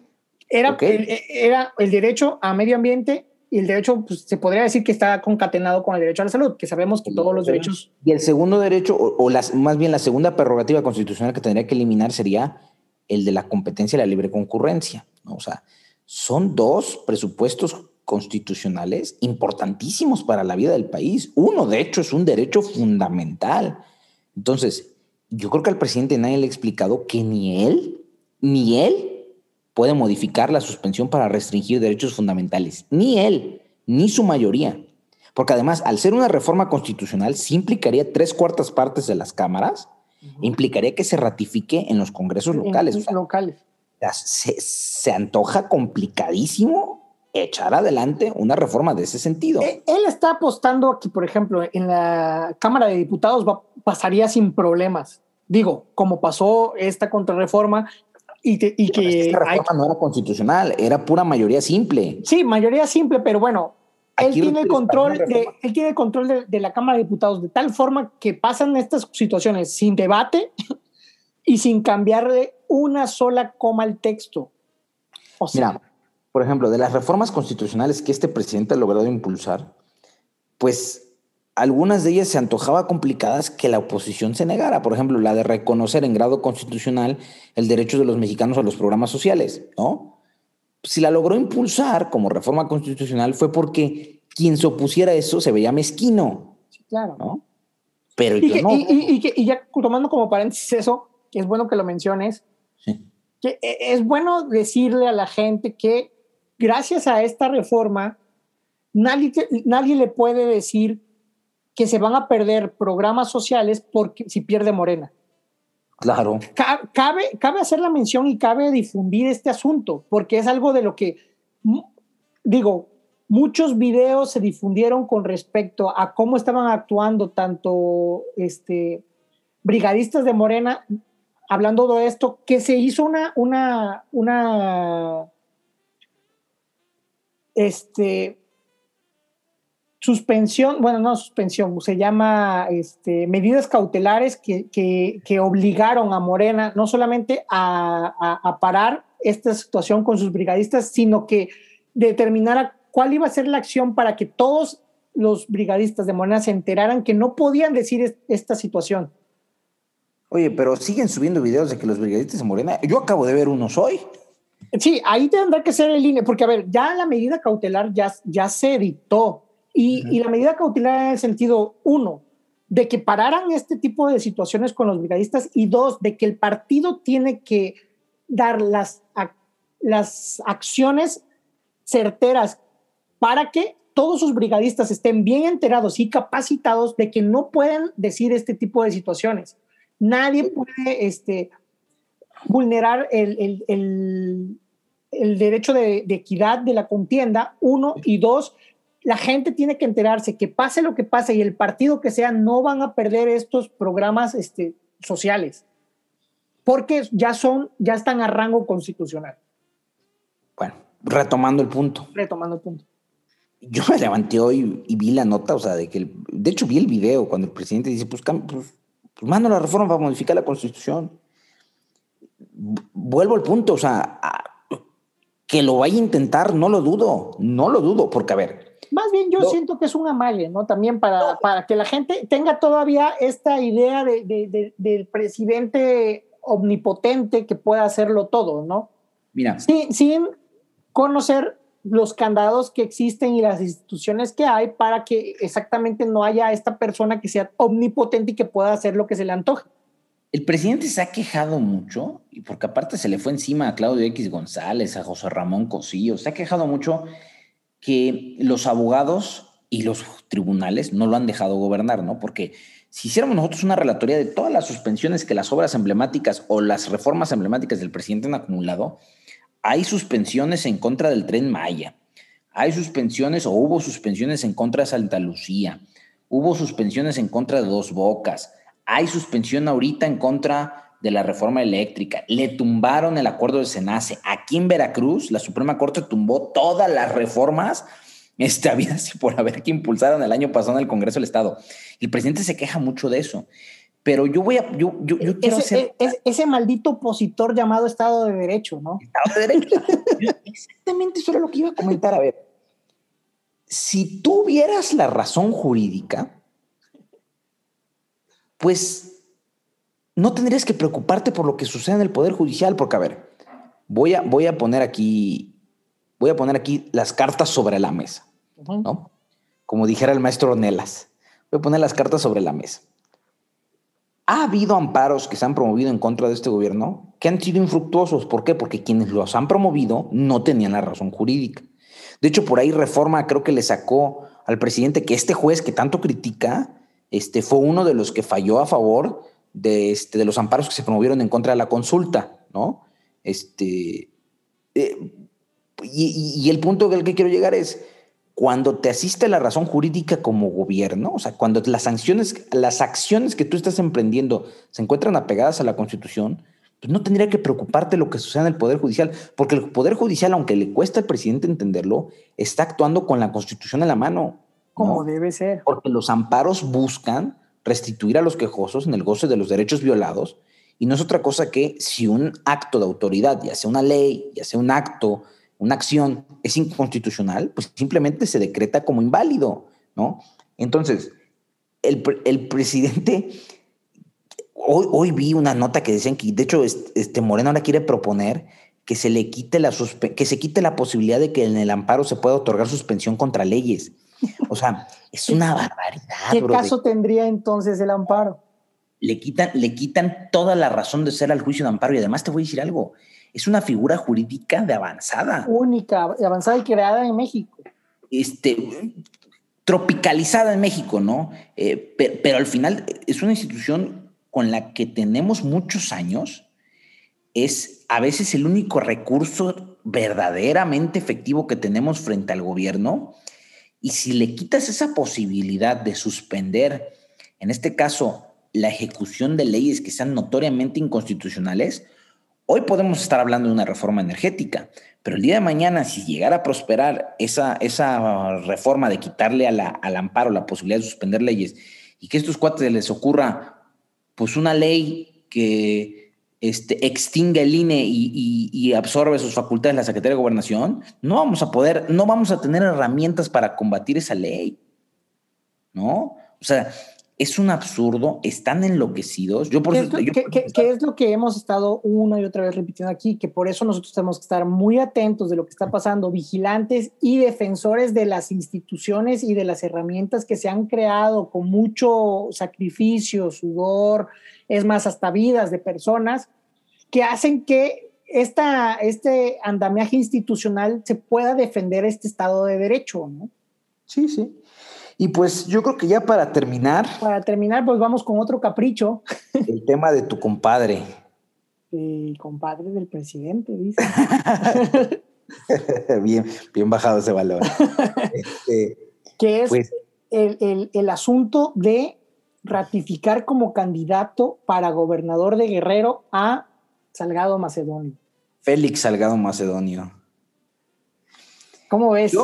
Era, era el derecho a medio ambiente y el derecho, pues, se podría decir que está concatenado con el derecho a la salud, que sabemos que todos los derechos... Y el segundo derecho, o, las, más bien la segunda prerrogativa constitucional que tendría que eliminar sería el de la competencia y la libre concurrencia. ¿no? O sea, son dos presupuestos constitucionales importantísimos para la vida del país. Uno, de hecho, es un derecho fundamental. Entonces, yo creo que al presidente nadie le ha explicado que ni él, ni él puede modificar la suspensión para restringir derechos fundamentales. Ni él, ni su mayoría. Porque además, al ser una reforma constitucional, sí implicaría tres cuartas partes de las cámaras, implicaría que se ratifique en los congresos locales. locales. se, se antoja complicadísimo echar adelante una reforma de ese sentido. Eh, él está apostando aquí, por ejemplo, en la Cámara de Diputados va, pasaría sin problemas. Digo, como pasó esta contrarreforma y, y que... Esta reforma no era constitucional, era pura mayoría simple. Sí, mayoría simple, pero bueno, él tiene, control de, él tiene control de, de, la Cámara de Diputados de tal forma que pasan estas situaciones sin debate y sin cambiarle una sola coma al texto. O sea, Mira, por ejemplo, de las reformas constitucionales que este presidente ha logrado impulsar, pues algunas de ellas se antojaba complicadas que la oposición se negara. Por ejemplo, la de reconocer en grado constitucional el derecho de los mexicanos a los programas sociales, ¿no? Si la logró impulsar como reforma constitucional fue porque quien se opusiera a eso se veía mezquino. Sí, claro. ¿no? Pero y, no. Y, y, ya tomando como paréntesis eso, que es bueno que lo menciones, que e, es bueno decirle a la gente que gracias a esta reforma, nadie, nadie le puede decir que se van a perder programas sociales porque si pierde Morena. Claro. Cabe, cabe hacer la mención y cabe difundir este asunto, porque es algo de lo que, digo, muchos videos se difundieron con respecto a cómo estaban actuando tanto este, brigadistas de Morena, hablando de esto, que se hizo una, una, una este, suspensión, bueno, no suspensión, se llama este, medidas cautelares que, que, obligaron a Morena no solamente a, a, parar esta situación con sus brigadistas, sino que determinara cuál iba a ser la acción para que todos los brigadistas de Morena se enteraran que no podían decir esta situación. Oye, pero siguen subiendo videos de que los brigadistas de Morena, yo acabo de ver unos hoy. Sí, ahí tendrá que ser el INE, porque a ver, ya la medida cautelar ya, ya se dictó. Y, y la medida cautelar en el sentido, uno, de que pararan este tipo de situaciones con los brigadistas y dos, de que el partido tiene que dar las, las acciones certeras para que todos sus brigadistas estén bien enterados y capacitados de que no pueden decir este tipo de situaciones. Nadie puede este, vulnerar el, el, el, derecho de, de, equidad de la contienda, uno, y dos, la gente tiene que enterarse que pase lo que pase y el partido que sea, no van a perder estos programas este, sociales, porque ya son, ya están a rango constitucional. Bueno, retomando el punto. Retomando el punto. Yo me levanté hoy y vi la nota, o sea, de que, de hecho vi el video cuando el presidente dice, pues, pues, pues mando la reforma para modificar la constitución vuelvo al punto, o sea, que lo vaya a intentar, no lo dudo, no lo dudo, porque a ver. Más bien yo siento que es un amague, ¿no? También para, para que la gente tenga todavía esta idea de, del presidente omnipotente que pueda hacerlo todo, ¿no? Mira. Sin, sin conocer los candados que existen y las instituciones que hay para que exactamente no haya esta persona que sea omnipotente y que pueda hacer lo que se le antoje. El presidente se ha quejado mucho, y porque aparte se le fue encima a Claudio X González, a José Ramón Cosillo, se ha quejado mucho que los abogados y los tribunales no lo han dejado gobernar, ¿no? Porque si hiciéramos nosotros una relatoría de todas las suspensiones que las obras emblemáticas o las reformas emblemáticas del presidente han acumulado, hay suspensiones en contra del tren Maya, hay suspensiones o hubo suspensiones en contra de Santa Lucía, hubo suspensiones en contra de Dos Bocas, hay suspensión ahorita en contra de la reforma eléctrica. Le tumbaron el acuerdo de Senace. Aquí en Veracruz, la Suprema Corte tumbó todas las reformas había así por haber que impulsaron el año pasado en el Congreso del Estado. El presidente se queja mucho de eso. Pero yo voy a, yo, yo, quiero ese, hacer... ese maldito opositor llamado Estado de Derecho, ¿no? Estado de Derecho. exactamente eso era lo que iba a comentar. A ver, si tuvieras la razón jurídica, pues no tendrías que preocuparte por lo que sucede en el Poder Judicial, porque a ver, voy a, voy a poner aquí, voy a poner aquí las cartas sobre la mesa, ¿no? Como dijera el maestro Nelas, voy a poner las cartas sobre la mesa. Ha habido amparos que se han promovido en contra de este gobierno que han sido infructuosos. ¿Por qué? Porque quienes los han promovido no tenían la razón jurídica. De hecho, por ahí Reforma creo que le sacó al presidente que este juez que tanto critica este, fue uno de los que falló a favor de, este, los amparos que se promovieron en contra de la consulta, ¿no? Este, eh, y, el punto al que quiero llegar es, cuando te asiste la razón jurídica como gobierno, o sea, cuando las sanciones, las acciones que tú estás emprendiendo se encuentran apegadas a la Constitución, pues no tendría que preocuparte lo que suceda en el Poder Judicial, porque el Poder Judicial, aunque le cuesta al presidente entenderlo, está actuando con la Constitución en la mano. Como debe ser. Porque los amparos buscan restituir a los quejosos en el goce de los derechos violados, y no es otra cosa que si un acto de autoridad, ya sea una ley, ya sea un acto, una acción, es inconstitucional, pues simplemente se decreta como inválido, ¿no? Entonces, el, el presidente hoy, vi una nota que decían que, de hecho, este Moreno ahora quiere proponer que se le quite la que se quite la posibilidad de que en el amparo se pueda otorgar suspensión contra leyes. O sea, es una barbaridad. ¿Qué caso tendría entonces el amparo? Le quitan, le quitan toda la razón de ser al juicio de amparo y además te voy a decir algo. Es una figura jurídica de avanzada. Única, avanzada y creada en México. Este, tropicalizada en México, ¿no? Eh, pero al final es una institución con la que tenemos muchos años es a veces el único recurso verdaderamente efectivo que tenemos frente al gobierno. Y si le quitas esa posibilidad de suspender, en este caso, la ejecución de leyes que sean notoriamente inconstitucionales, hoy podemos estar hablando de una reforma energética, pero el día de mañana, si llegara a prosperar esa, esa reforma de quitarle al amparo la posibilidad de suspender leyes y que a estos cuates les ocurra pues una ley que este, extingue el INE y, absorbe sus facultades en la Secretaría de Gobernación, no vamos a poder, no vamos a tener herramientas para combatir esa ley. ¿No? O sea, es un absurdo, están enloquecidos. Yo por ¿Qué, ¿qué, es lo que hemos estado una y otra vez repitiendo aquí? Que por eso nosotros tenemos que estar muy atentos de lo que está pasando, vigilantes y defensores de las instituciones y de las herramientas que se han creado con mucho sacrificio, sudor, es más, hasta vidas de personas que hacen que esta, este andamiaje institucional se pueda defender este Estado de Derecho, ¿no? Sí, sí. Y pues yo creo que ya para terminar. Para terminar, pues vamos con otro capricho. El tema de tu compadre. El compadre del presidente, dice. bien, bien bajado ese valor. Este, que es pues el, el asunto de ratificar como candidato para gobernador de Guerrero a Salgado Macedonio. Félix Salgado Macedonio. ¿Cómo ves?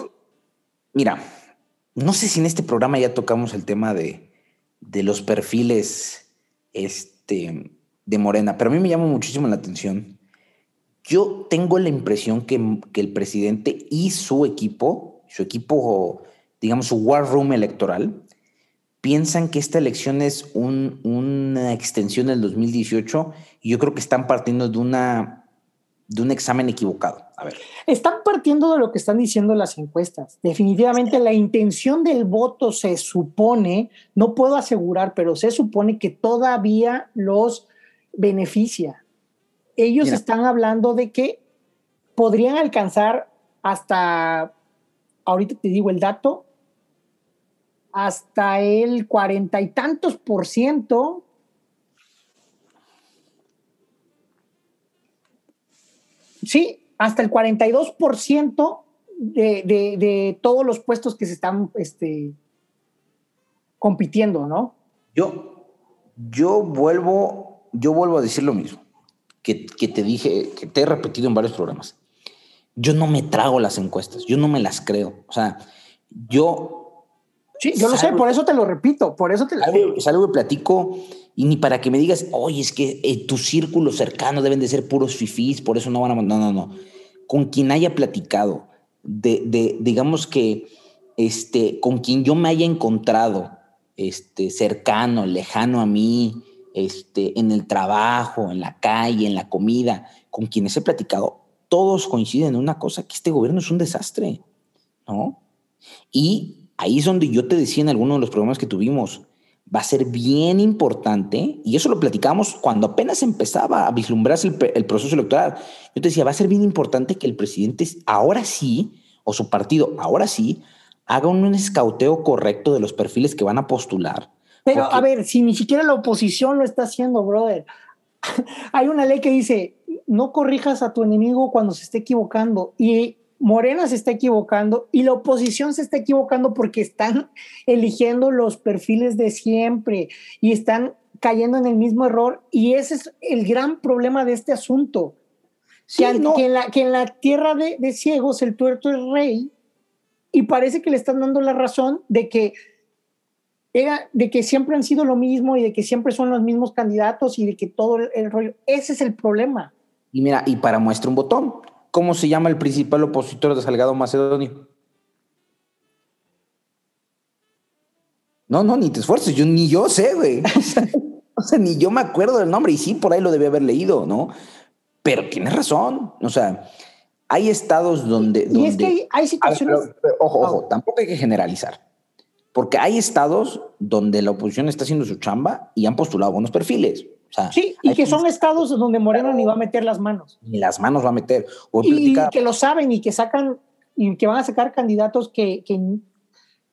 mira, no sé si en este programa ya tocamos el tema de, los perfiles este, de Morena, pero a mí me llama muchísimo la atención. Yo tengo la impresión que, el presidente y su equipo, su equipo, digamos, su war room electoral, piensan que esta elección es una extensión del 2018 y yo creo que están partiendo de una de un examen equivocado. A ver. Están partiendo de lo que están diciendo las encuestas. Definitivamente la intención del voto se supone, no puedo asegurar, pero se supone que todavía los beneficia. Ellos están hablando de que podrían alcanzar hasta, ahorita te digo el dato, hasta el cuarenta y tantos por ciento Sí, hasta el 42% de, de, de todos los puestos que se están este, compitiendo, ¿no? Yo, yo, vuelvo, yo vuelvo a decir lo mismo que, que te dije, que te he repetido en varios programas. Yo no me trago las encuestas, yo no me las creo. O sea, yo... Sí, yo lo sé, por eso te lo repito, por eso te lo algo, Es algo que platico y ni para que me digas, oye, es que eh, tu círculo cercano deben de ser puros fifís, por eso no van a... No, no, no. Con quien haya platicado, de, de digamos que, este, con quien yo me haya encontrado, este, cercano, lejano a mí, este, en el trabajo, en la calle, en la comida, con quienes he platicado, todos coinciden en una cosa, que este gobierno es un desastre, ¿no? Y ahí es donde yo te decía en alguno de los programas que tuvimos, va a ser bien importante, y eso lo platicamos cuando apenas empezaba a vislumbrarse el, el, proceso electoral. Yo te decía, va a ser bien importante que el presidente ahora sí, o su partido ahora sí, haga un escauteo correcto de los perfiles que van a postular. Pero a ver, si ni siquiera la oposición lo está haciendo, brother. Hay una ley que dice, no corrijas a tu enemigo cuando se esté equivocando. Y Morena se está equivocando y la oposición se está equivocando porque están eligiendo los perfiles de siempre y están cayendo en el mismo error. Y ese es el gran problema de este asunto. que, en la, que, en la, tierra de, de ciegos el tuerto es rey y parece que le están dando la razón de que era de que siempre han sido lo mismo y de que siempre son los mismos candidatos y de que todo el, rollo. Ese es el problema. Y mira, y para muestra un botón, ¿cómo se llama el principal opositor de Salgado Macedonio? No, no, ni te esfuerces, yo ni yo sé, güey. o sea, ni yo me acuerdo del nombre y sí, por ahí lo debí haber leído, ¿no? Pero tienes razón, o sea, hay estados donde... Y es que hay, situaciones... ojo, ojo, tampoco hay que generalizar. Porque hay estados donde la oposición está haciendo su chamba y han postulado buenos perfiles. sí, y que son estados donde Moreno ni va a meter las manos. Ni las manos va a meter. y que lo saben y que sacan y que van a sacar candidatos que, que,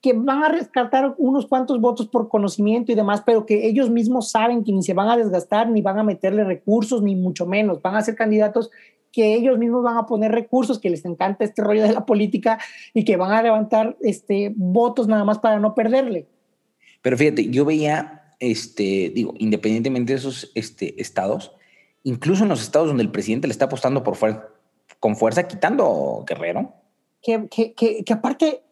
que, van a rescatar unos cuantos votos por conocimiento y demás, pero que ellos mismos saben que ni se van a desgastar, ni van a meterle recursos, ni mucho menos. Van a ser candidatos que ellos mismos van a poner recursos, que les encanta este rollo de la política y que van a levantar este, votos nada más para no perderle. Pero fíjate, yo veía, este, digo, independientemente de esos este, estados, incluso en los estados donde el presidente le está apostando por con fuerza, quitando Guerrero. Que, que, que, aparte,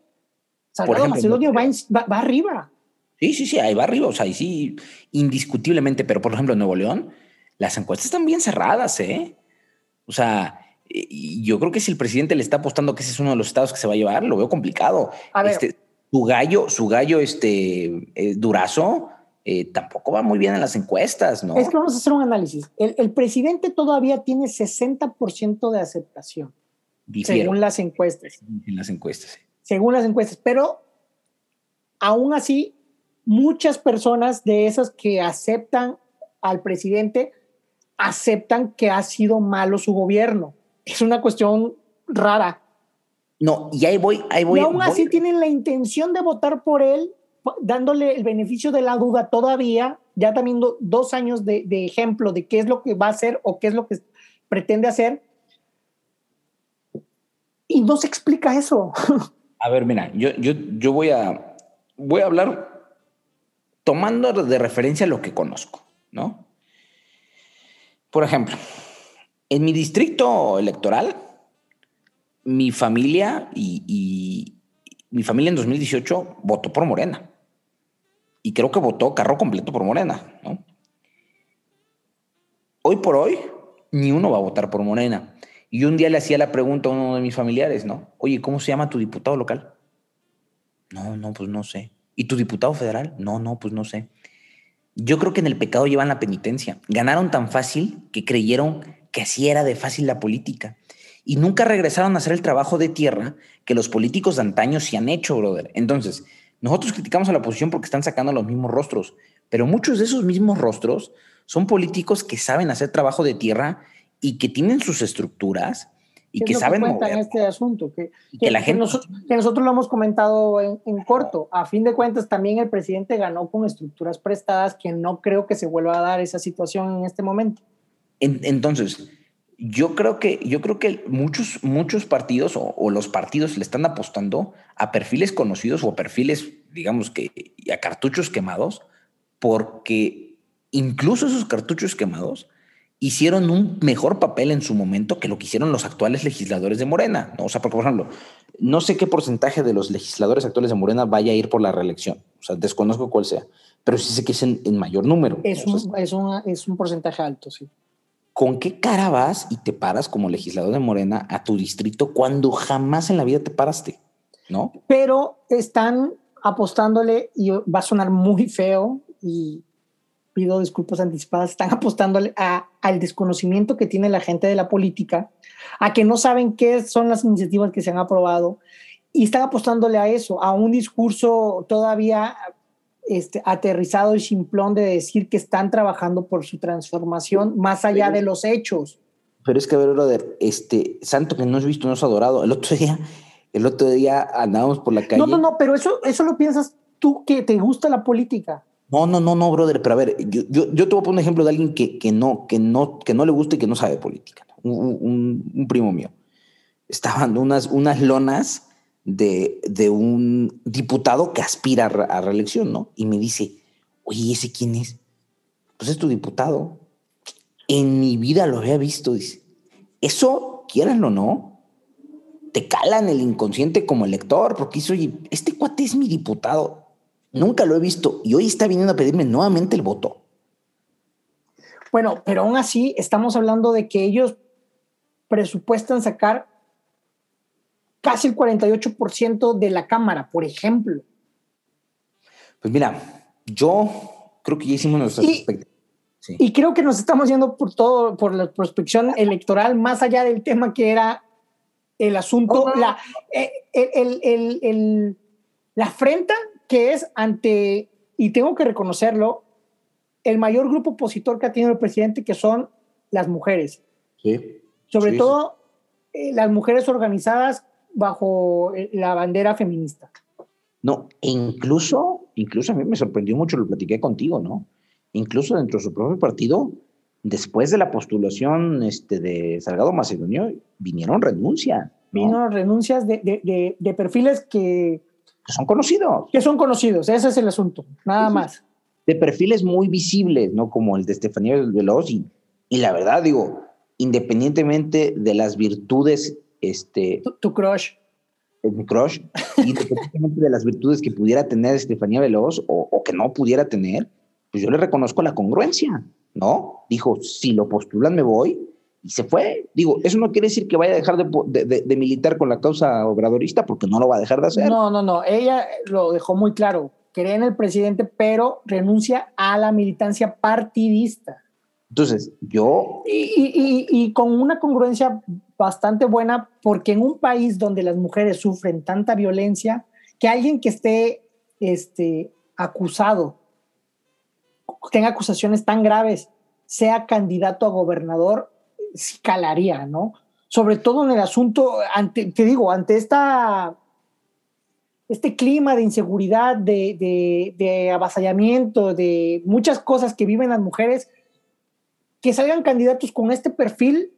Salvador Macedonio va, va, arriba. Sí, sí, sí, ahí va arriba, o sea, ahí sí, indiscutiblemente, pero por ejemplo en Nuevo León, las encuestas están bien cerradas, ¿eh? O sea, yo creo que si el presidente le está apostando que ese es uno de los estados que se va a llevar, lo veo complicado. Este, su gallo, su gallo, este eh, Durazo, eh, tampoco va muy bien en las encuestas, ¿no? Es que vamos a hacer un análisis. El, presidente todavía tiene 60% de aceptación, según las encuestas. En las encuestas. Según las encuestas, pero aún así, muchas personas de esas que aceptan al presidente aceptan que ha sido malo su gobierno. Es una cuestión rara. No, y ahí voy, ahí voy. Y aún así tienen la intención de votar por él, dándole el beneficio de la duda todavía, ya también dos años de, ejemplo de qué es lo que va a hacer o qué es lo que pretende hacer. Y no se explica eso. A ver, mira, yo, yo, yo voy, a, voy a hablar tomando de referencia lo que conozco, ¿no? Por ejemplo, en mi distrito electoral, mi familia y, mi familia en 2018 votó por Morena. Y creo que votó carro completo por Morena. Hoy por hoy, ni uno va a votar por Morena. Y un día le hacía la pregunta a uno de mis familiares, ¿no? Oye, ¿cómo se llama tu diputado local? No, no, pues no sé. ¿Y tu diputado federal? No, no, pues no sé. Yo creo que en el pecado llevan la penitencia. Ganaron tan fácil que creyeron que así era de fácil la política. Y nunca regresaron a hacer el trabajo de tierra que los políticos de antaño se han hecho, brother. Entonces, nosotros criticamos a la oposición porque están sacando los mismos rostros, pero muchos de esos mismos rostros son políticos que saben hacer trabajo de tierra y que tienen sus estructuras y que saben que en este asunto que, que, la gente nosotros, que nosotros lo hemos comentado en, corto. A fin de cuentas también el presidente ganó con estructuras prestadas que no creo que se vuelva a dar esa situación en este momento. Entonces yo creo que yo creo que muchos muchos partidos o, los partidos le están apostando a perfiles conocidos o a perfiles digamos que a cartuchos quemados porque incluso esos cartuchos quemados hicieron un mejor papel en su momento que lo que hicieron los actuales legisladores de Morena. ¿no? O sea, porque, por ejemplo, no sé qué porcentaje de los legisladores actuales de Morena vaya a ir por la reelección. O sea, desconozco cuál sea, pero sí sé que es en, mayor número. Es un, es, es un porcentaje alto, sí. ¿Con qué cara vas y te paras como legislador de Morena a tu distrito cuando jamás en la vida te paraste? ¿No? Pero están apostándole, y va a sonar muy feo, y pido disculpas anticipadas, están apostándole a, al desconocimiento que tiene la gente de la política, a que no saben qué son las iniciativas que se han aprobado, y están apostándole a eso, a un discurso todavía este, aterrizado y simplón de decir que están trabajando por su transformación más allá de los hechos. Pero es que, a ver, brother, este, santo que no has visto, no has adorado. El otro día, el otro día andábamos por la calle. No, no, no, pero eso, eso lo piensas tú que te gusta la política. No, no, no, no, brother, pero a ver, yo, yo, yo te voy a poner un ejemplo de alguien que, que, no, que, no, que no le gusta y que no sabe política. Un, un, primo mío. Estaban unas, unas lonas de, de, un diputado que aspira a, reelección, ¿no? Y me dice, oye, ¿ese quién es? Pues es tu diputado. En mi vida lo había visto, dice. Eso, quieranlo o no, te cala en el inconsciente como elector, porque dice, oye, este cuate es mi diputado Nunca lo he visto y hoy está viniendo a pedirme nuevamente el voto. Bueno, pero aún así estamos hablando de que ellos presupuestan sacar casi el 48% de la Cámara, por ejemplo. Pues mira, yo creo que ya hicimos nuestras y, y creo que nos estamos yendo por todo, por la prospección electoral, más allá del tema que era el asunto, la, eh, el, el, el, la afrenta que es ante, y tengo que reconocerlo, el mayor grupo opositor que ha tenido el presidente, que son las mujeres. Sí. Sobre todo eh, las mujeres organizadas bajo eh, la bandera feminista. No, incluso, incluso a mí me sorprendió mucho, lo platiqué contigo, ¿no? Incluso dentro de su propio partido, después de la postulación este, de Salgado Macedonio, vinieron renuncias. Vinieron renuncias de, de, de perfiles que que son conocidos. Que son conocidos, ese es el asunto, nada más. De perfiles muy visibles, ¿no? Como el de Estefanía Veloz. Y, y la verdad, digo, independientemente de las virtudes, este... Tu, crush. Mi crush. independientemente de las virtudes que pudiera tener Estefanía Veloz o, o que no pudiera tener, pues yo le reconozco la congruencia, ¿no? Dijo, si lo postulan me voy, y se fue. Digo, eso no quiere decir que vaya a dejar de, militar con la causa obradorista, porque no lo va a dejar de hacer. No, no, no. Ella lo dejó muy claro. Cree en el presidente, pero renuncia a la militancia partidista. Entonces, yo... Y, con una congruencia bastante buena, porque en un país donde las mujeres sufren tanta violencia, que alguien que esté este, acusado, tenga acusaciones tan graves, sea candidato a gobernador, sí calaría, ¿no? Sobre todo en el asunto, ante, te digo, ante esta, este clima de inseguridad, de, de, avasallamiento, de muchas cosas que viven las mujeres, que salgan candidatos con este perfil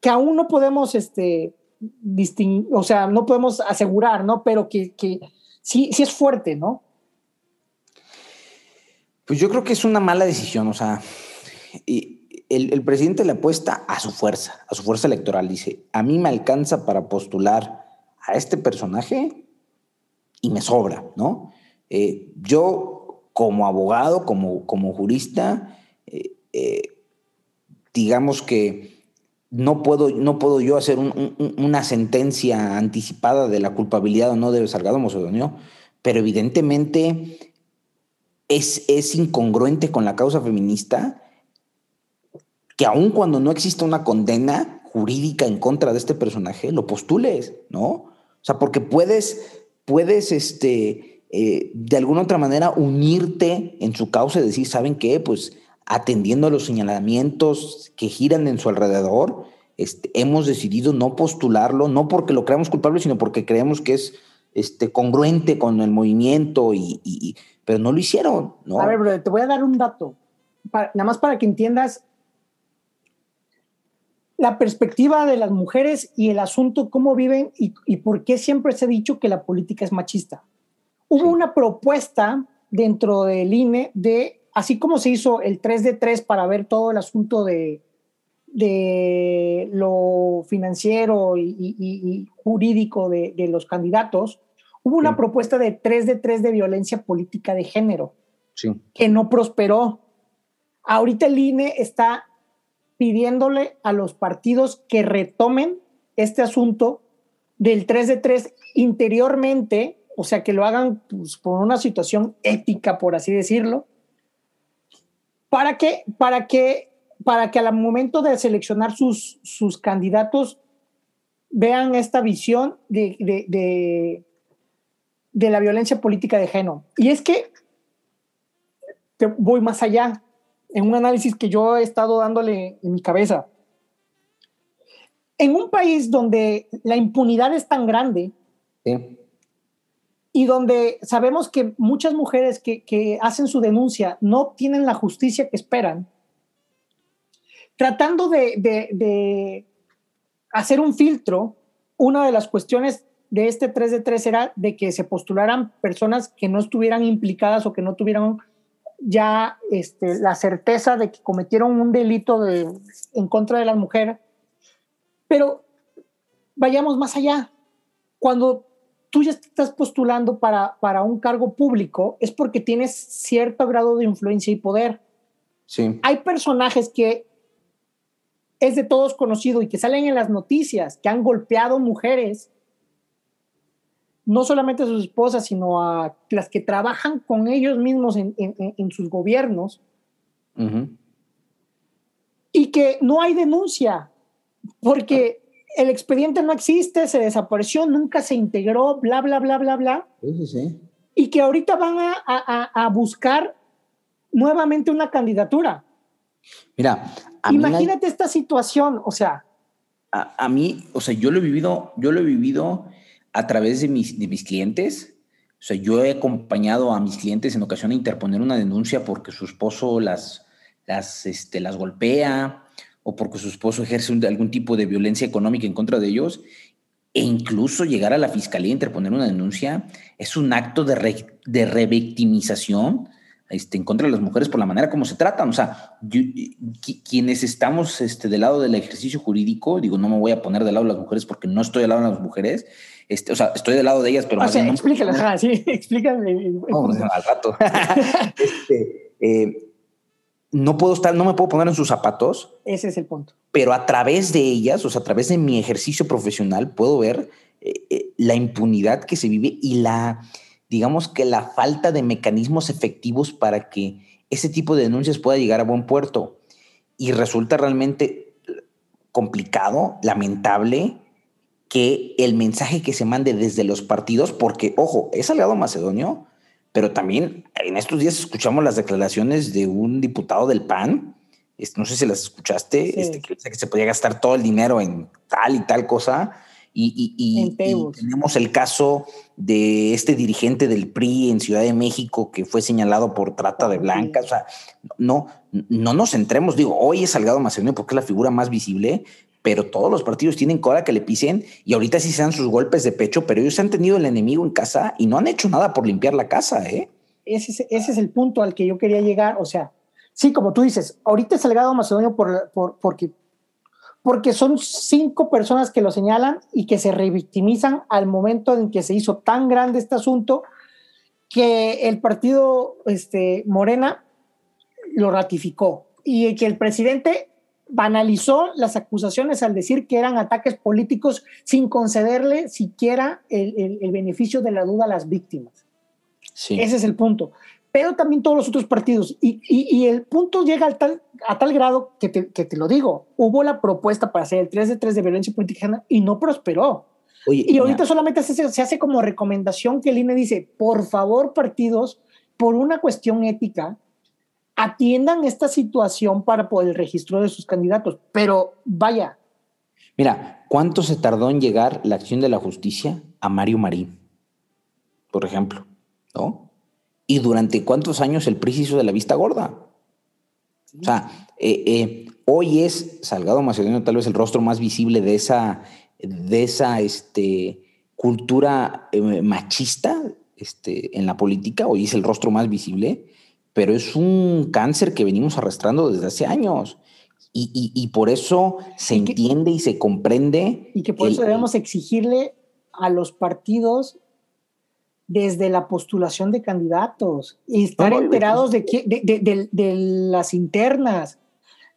que aún no podemos este, distinguir, o sea, no podemos asegurar, ¿no? Pero que, que sí, sí es fuerte, ¿no? Pues yo creo que es una mala decisión, o sea, y, el, presidente le apuesta a su fuerza, a su fuerza electoral. Dice, a mí me alcanza para postular a este personaje y me sobra, ¿no? Eh, yo como abogado, como, como jurista, eh, eh, digamos que no puedo, no puedo yo hacer una sentencia anticipada de la culpabilidad o no de Salgado Macedonio, pero evidentemente es, es incongruente con la causa feminista que aun cuando no exista una condena jurídica en contra de este personaje, lo postules, ¿no? O sea, porque puedes, puedes, este, eh, de alguna otra manera unirte en su causa y decir, ¿saben qué? Pues atendiendo a los señalamientos que giran en su alrededor, este, hemos decidido no postularlo, no porque lo creamos culpable, sino porque creemos que es este, congruente con el movimiento, y, pero no lo hicieron, ¿no? A ver, bro, te voy a dar un dato, nada más para que entiendas la perspectiva de las mujeres y el asunto, cómo viven y, por qué siempre se ha dicho que la política es machista. Hubo una propuesta dentro del INE de, así como se hizo el 3 de 3 para ver todo el asunto de, de lo financiero y, jurídico de, los candidatos, hubo una propuesta de 3 de 3 de violencia política de género que no prosperó. Ahorita el INE está pidiéndole a los partidos que retomen este asunto del 3 de 3 interiormente, o sea, que lo hagan pues, por una situación ética, por así decirlo, para que, para que, para que al momento de seleccionar sus, sus candidatos vean esta visión de, de, de, la violencia política de género. Y es que voy más allá, en un análisis que yo he estado dándole en mi cabeza. En un país donde la impunidad es tan grande, sí y donde sabemos que muchas mujeres que, hacen su denuncia no tienen la justicia que esperan, tratando de, hacer un filtro, una de las cuestiones de este 3 de 3 era de que se postularan personas que no estuvieran implicadas o que no tuvieran ya este, la certeza de que cometieron un delito de, en contra de la mujer. Pero vayamos más allá. Cuando tú ya estás postulando para, para un cargo público, es porque tienes cierto grado de influencia y poder. Sí. Hay personajes que es de todos conocido y que salen en las noticias, que han golpeado mujeres, no solamente a sus esposas, sino a las que trabajan con ellos mismos en, en, sus gobiernos, y que no hay denuncia, porque el expediente no existe, se desapareció, nunca se integró, bla, bla, bla, bla, bla. Sí, sí, Y que ahorita van a, buscar nuevamente una candidatura. Mira, imagínate esta situación, o sea. A, mí, o sea, yo lo he vivido, yo lo he vivido a través de mis, de mis clientes. O sea, yo he acompañado a mis clientes en ocasión a interponer una denuncia porque su esposo las, las, este, las golpea o porque su esposo ejerce algún tipo de violencia económica en contra de ellos, e incluso llegar a la fiscalía e interponer una denuncia, es un acto de, de revictimización este, en contra de las mujeres por la manera como se tratan. O sea, quienes estamos este, del lado del ejercicio jurídico, digo, no me voy a poner del lado de las mujeres porque no estoy del lado de las mujeres, este, o sea, estoy del lado de ellas, pero... O sea, explícalas, sí, explícame. al rato. este, eh, no puedo estar, no me puedo poner en sus zapatos. Ese es el punto. Pero a través de ellas, o sea, a través de mi ejercicio profesional, puedo ver eh, eh, la impunidad que se vive y la, digamos que la falta de mecanismos efectivos para que ese tipo de denuncias pueda llegar a buen puerto. Y resulta realmente complicado, lamentable, que el mensaje que se mande desde los partidos, porque, ojo, es aliado macedonio, pero también en estos días escuchamos las declaraciones de un diputado del PAN, no sé si las escuchaste, este, que que se podía gastar todo el dinero en tal y tal cosa. Y, tenemos el caso de este dirigente del PRI en Ciudad de México que fue señalado por trata de blancas. O sea, no, no nos centremos, digo, hoy es Salgado Macedonio porque es la figura más visible, pero todos los partidos tienen cola que le pisen y ahorita sí se dan sus golpes de pecho, pero ellos han tenido el enemigo en casa y no han hecho nada por limpiar la casa, ¿eh? Ese, ese es el punto al que yo quería llegar, o sea, sí, como tú dices, ahorita es Salgado Macedonio por, por, porque, porque son cinco personas que lo señalan y que se revictimizan al momento en que se hizo tan grande este asunto que el partido este, Morena lo ratificó y que el presidente banalizó las acusaciones al decir que eran ataques políticos sin concederle siquiera el, beneficio de la duda a las víctimas. Ese es el punto. Pero también todos los otros partidos. Y, el punto llega al tal, a tal grado que te, lo digo. Hubo la propuesta para hacer el 3 de 3 de violencia política y no prosperó. y ahorita solamente se, se hace como recomendación que el INE dice, por favor, partidos, por una cuestión ética, atiendan esta situación para poder el registro de sus candidatos. Pero vaya. Mira, ¿cuánto se tardó en llegar la acción de la justicia a Mario Marín? Por ejemplo, ¿no? ¿Y durante cuántos años el PRI hizo de la vista gorda? O sea, eh, eh, hoy es Salgado Macedonio tal vez el rostro más visible de esa, de esa este, cultura eh, machista este, en la política, hoy es el rostro más visible pero es un cáncer que venimos arrastrando desde hace años. Y, por eso se entiende y se comprende. Y que por eso debemos exigirle a los partidos desde la postulación de candidatos y estar enterados de, de, las internas.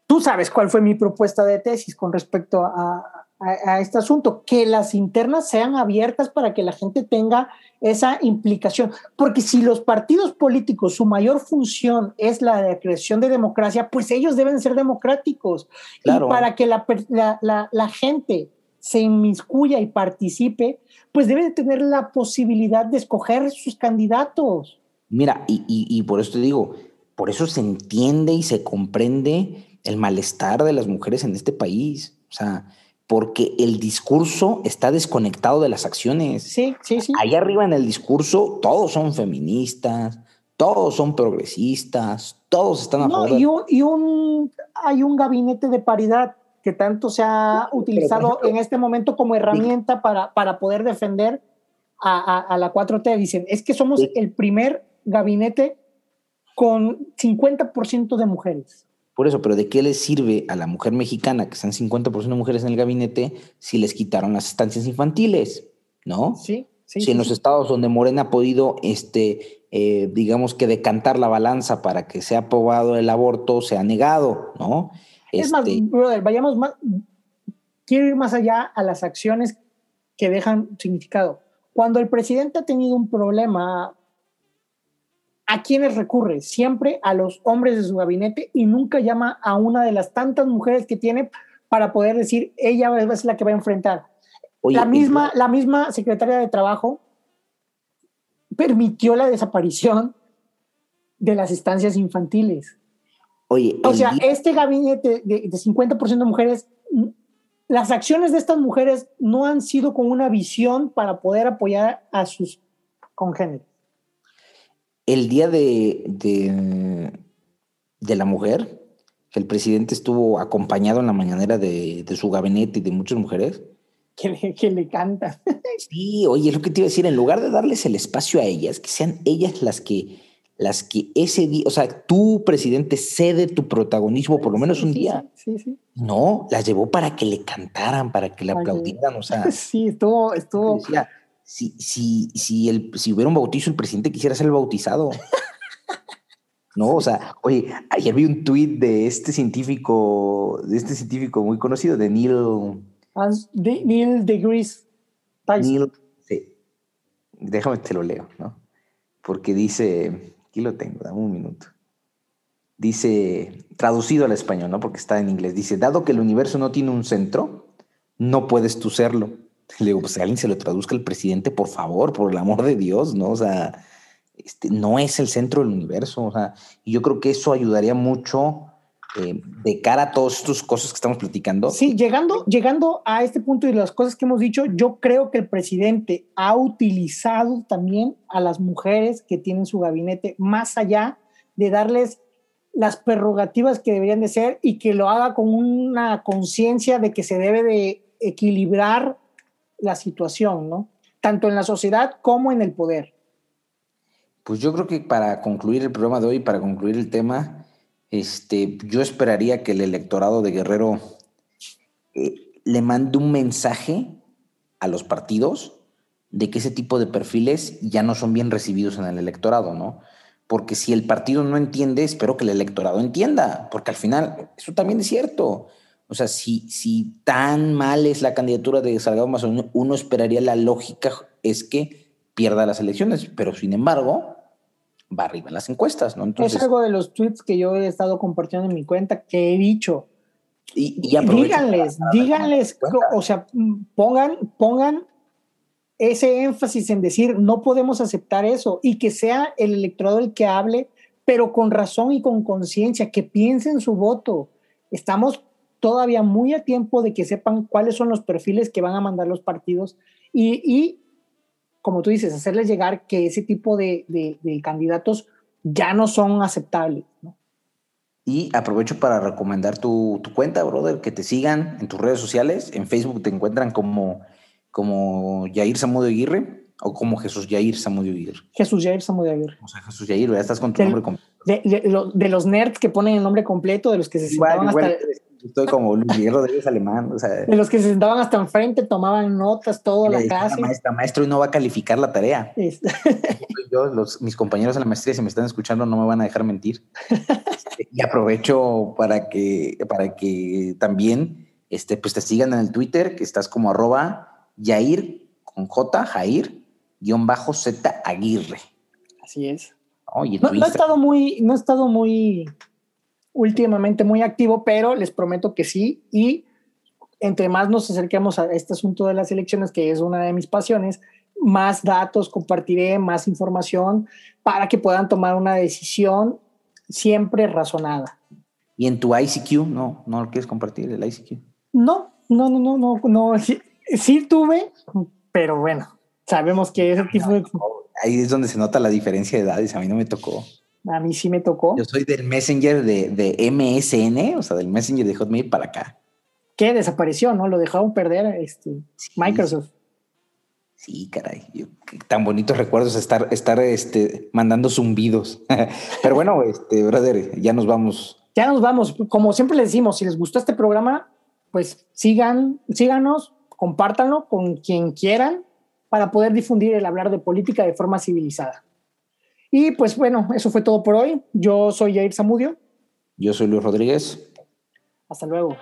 Tú sabes cuál fue mi propuesta de tesis con respecto a, a, este asunto, que las internas sean abiertas para que la gente tenga esa implicación. Porque si los partidos políticos, su mayor función es la de creación de democracia, pues ellos deben ser democráticos. Y para que la, la, la, gente se inmiscuya y participe, pues debe tener la posibilidad de escoger sus candidatos. Mira, y, y, y por eso te digo, por eso se entiende y se comprende el malestar de las mujeres en este país. O sea, porque el discurso está desconectado de las acciones. Sí, sí, sí. Allá arriba en el discurso todos son feministas, todos son progresistas, todos están a no, Y, un, y un, hay un gabinete de paridad que tanto se ha utilizado en este momento como herramienta para, para poder defender a, a, la 4T. Dicen, es que somos el primer gabinete con 50% de mujeres. Por eso, pero ¿de qué les sirve a la mujer mexicana, que están 50% de mujeres en el gabinete, si les quitaron las estancias infantiles? ¿No? Sí. Sí, si en los estados donde Morena ha podido, este, eh, digamos que decantar la balanza para que sea aprobado el aborto, se ha negado, ¿no? Es más, este brother, vayamos más, quiero ir más allá a las acciones que dejan significado. Cuando el presidente ha tenido un problema ¿a quiénes recurre? Siempre a los hombres de su gabinete y nunca llama a una de las tantas mujeres que tiene para poder decir, ella es la que va a enfrentar. la, misma, la misma secretaria de Trabajo permitió la desaparición de las estancias infantiles. Oye, o sea, este gabinete de, de 50% de mujeres, las acciones de estas mujeres no han sido con una visión para poder apoyar a sus congéneres el día de, de, la mujer, que el presidente estuvo acompañado en la mañanera de, su gabinete y de muchas mujeres. Que le, que le canta. Sí, oye, es lo que te iba a decir, en lugar de darles el espacio a ellas, que sean ellas las que, las que ese día, o sea, tú, presidente, cede tu protagonismo por lo menos un día. Sí, sí. No, las llevó para que le cantaran, para que le aplaudieran, o sea. Sí, estuvo, estuvo si, si, si, el, si hubiera un bautizo, el presidente quisiera ser el bautizado. No, o sea, oye, ayer vi un tuit de este científico, de este científico muy conocido, de Neil. de, Neil deGrasse Neil, sí. Déjame te lo leo, ¿no? Porque dice, aquí lo tengo, dame un minuto. Dice, traducido al español, ¿no? Porque está en inglés. Dice, dado que el universo no tiene un centro, no puedes tú serlo. Le digo, pues alguien se lo traduzca al presidente, por favor, por el amor de Dios, ¿no? O sea, este, no es el centro del universo, o sea, y yo creo que eso ayudaría mucho eh, de cara a todas estas cosas que estamos platicando. Sí, llegando, llegando a este punto y las cosas que hemos dicho, yo creo que el presidente ha utilizado también a las mujeres que tienen su gabinete más allá de darles las prerrogativas que deberían de ser y que lo haga con una conciencia de que se debe de equilibrar la situación, ¿no? Tanto en la sociedad como en el poder. Pues yo creo que para concluir el programa de hoy, para concluir el tema, este, yo esperaría que el electorado de Guerrero eh, le mande un mensaje a los partidos de que ese tipo de perfiles ya no son bien recibidos en el electorado, ¿no? Porque si el partido no entiende, espero que el electorado entienda, porque al final eso también es cierto. O sea, si, si tan mal es la candidatura de Salgado Macedonio, uno esperaría la lógica es que pierda las elecciones, pero sin embargo, va arriba en las encuestas, ¿no? Entonces, es algo de los tweets que yo he estado compartiendo en mi cuenta que he dicho. Y, díganles, díganles, o sea, pongan, pongan ese énfasis en decir no podemos aceptar eso y que sea el electorado el que hable, pero con razón y con conciencia, que piensen su voto. Estamos todavía muy a tiempo de que sepan cuáles son los perfiles que van a mandar los partidos y, como tú dices, hacerles llegar que ese tipo de, candidatos ya no son aceptables. Y aprovecho para recomendar tu, cuenta, brother, que te sigan en tus redes sociales. En Facebook te encuentran como, como Yair Samudio Aguirre o como Jesús Yair Samudio Aguirre. Jesús Yair Samudio Aguirre. O sea, Jesús Yair, ya estás con tu nombre completo. De, los nerds que ponen el nombre completo, de los que se igual, hasta Estoy como Luis Rodríguez Alemán. O sea, De los que se sentaban hasta enfrente, tomaban notas toda la clase. maestra, maestro, y no va a calificar la tarea. Es- Yo, los, mis compañeros de la maestría, si me están escuchando, no me van a dejar mentir. Este, y aprovecho para que, para que también este, pues te sigan en el Twitter, que estás como arroba Yair con J, Jair, guion bajo Z Aguirre. Así es. ¿no? En Insta- estado muy, no he estado muy últimamente muy activo, pero les prometo que sí. Y entre más nos acerquemos a este asunto de las elecciones, que es una de mis pasiones, más datos compartiré, más información para que puedan tomar una decisión siempre razonada. y en tu ICQ, no, no lo quieres compartir, el ICQ. No, no, no, no, no, no. Sí, sí tuve, pero bueno, sabemos que ese tipo de Ahí es donde se nota la diferencia de edades. A mí no me tocó. A mí sí me tocó. Yo soy del Messenger de, de MSN, o sea, del Messenger de Hotmail para acá. Que desapareció, ¿no? Lo dejaron perder este, Sí, Microsoft. Sí, caray. Yo- tan bonitos recuerdos estar, estar este, mandando zumbidos. Pero bueno, este, brother, ya nos vamos. Ya nos vamos. Como siempre les decimos, si les gustó este programa, pues sigan, síganos, compártanlo con quien quieran para poder difundir el hablar de política de forma civilizada. Y pues bueno, eso fue todo por hoy. Yo soy Jair Zamudio. Yo soy Luis Rodríguez. Hasta luego.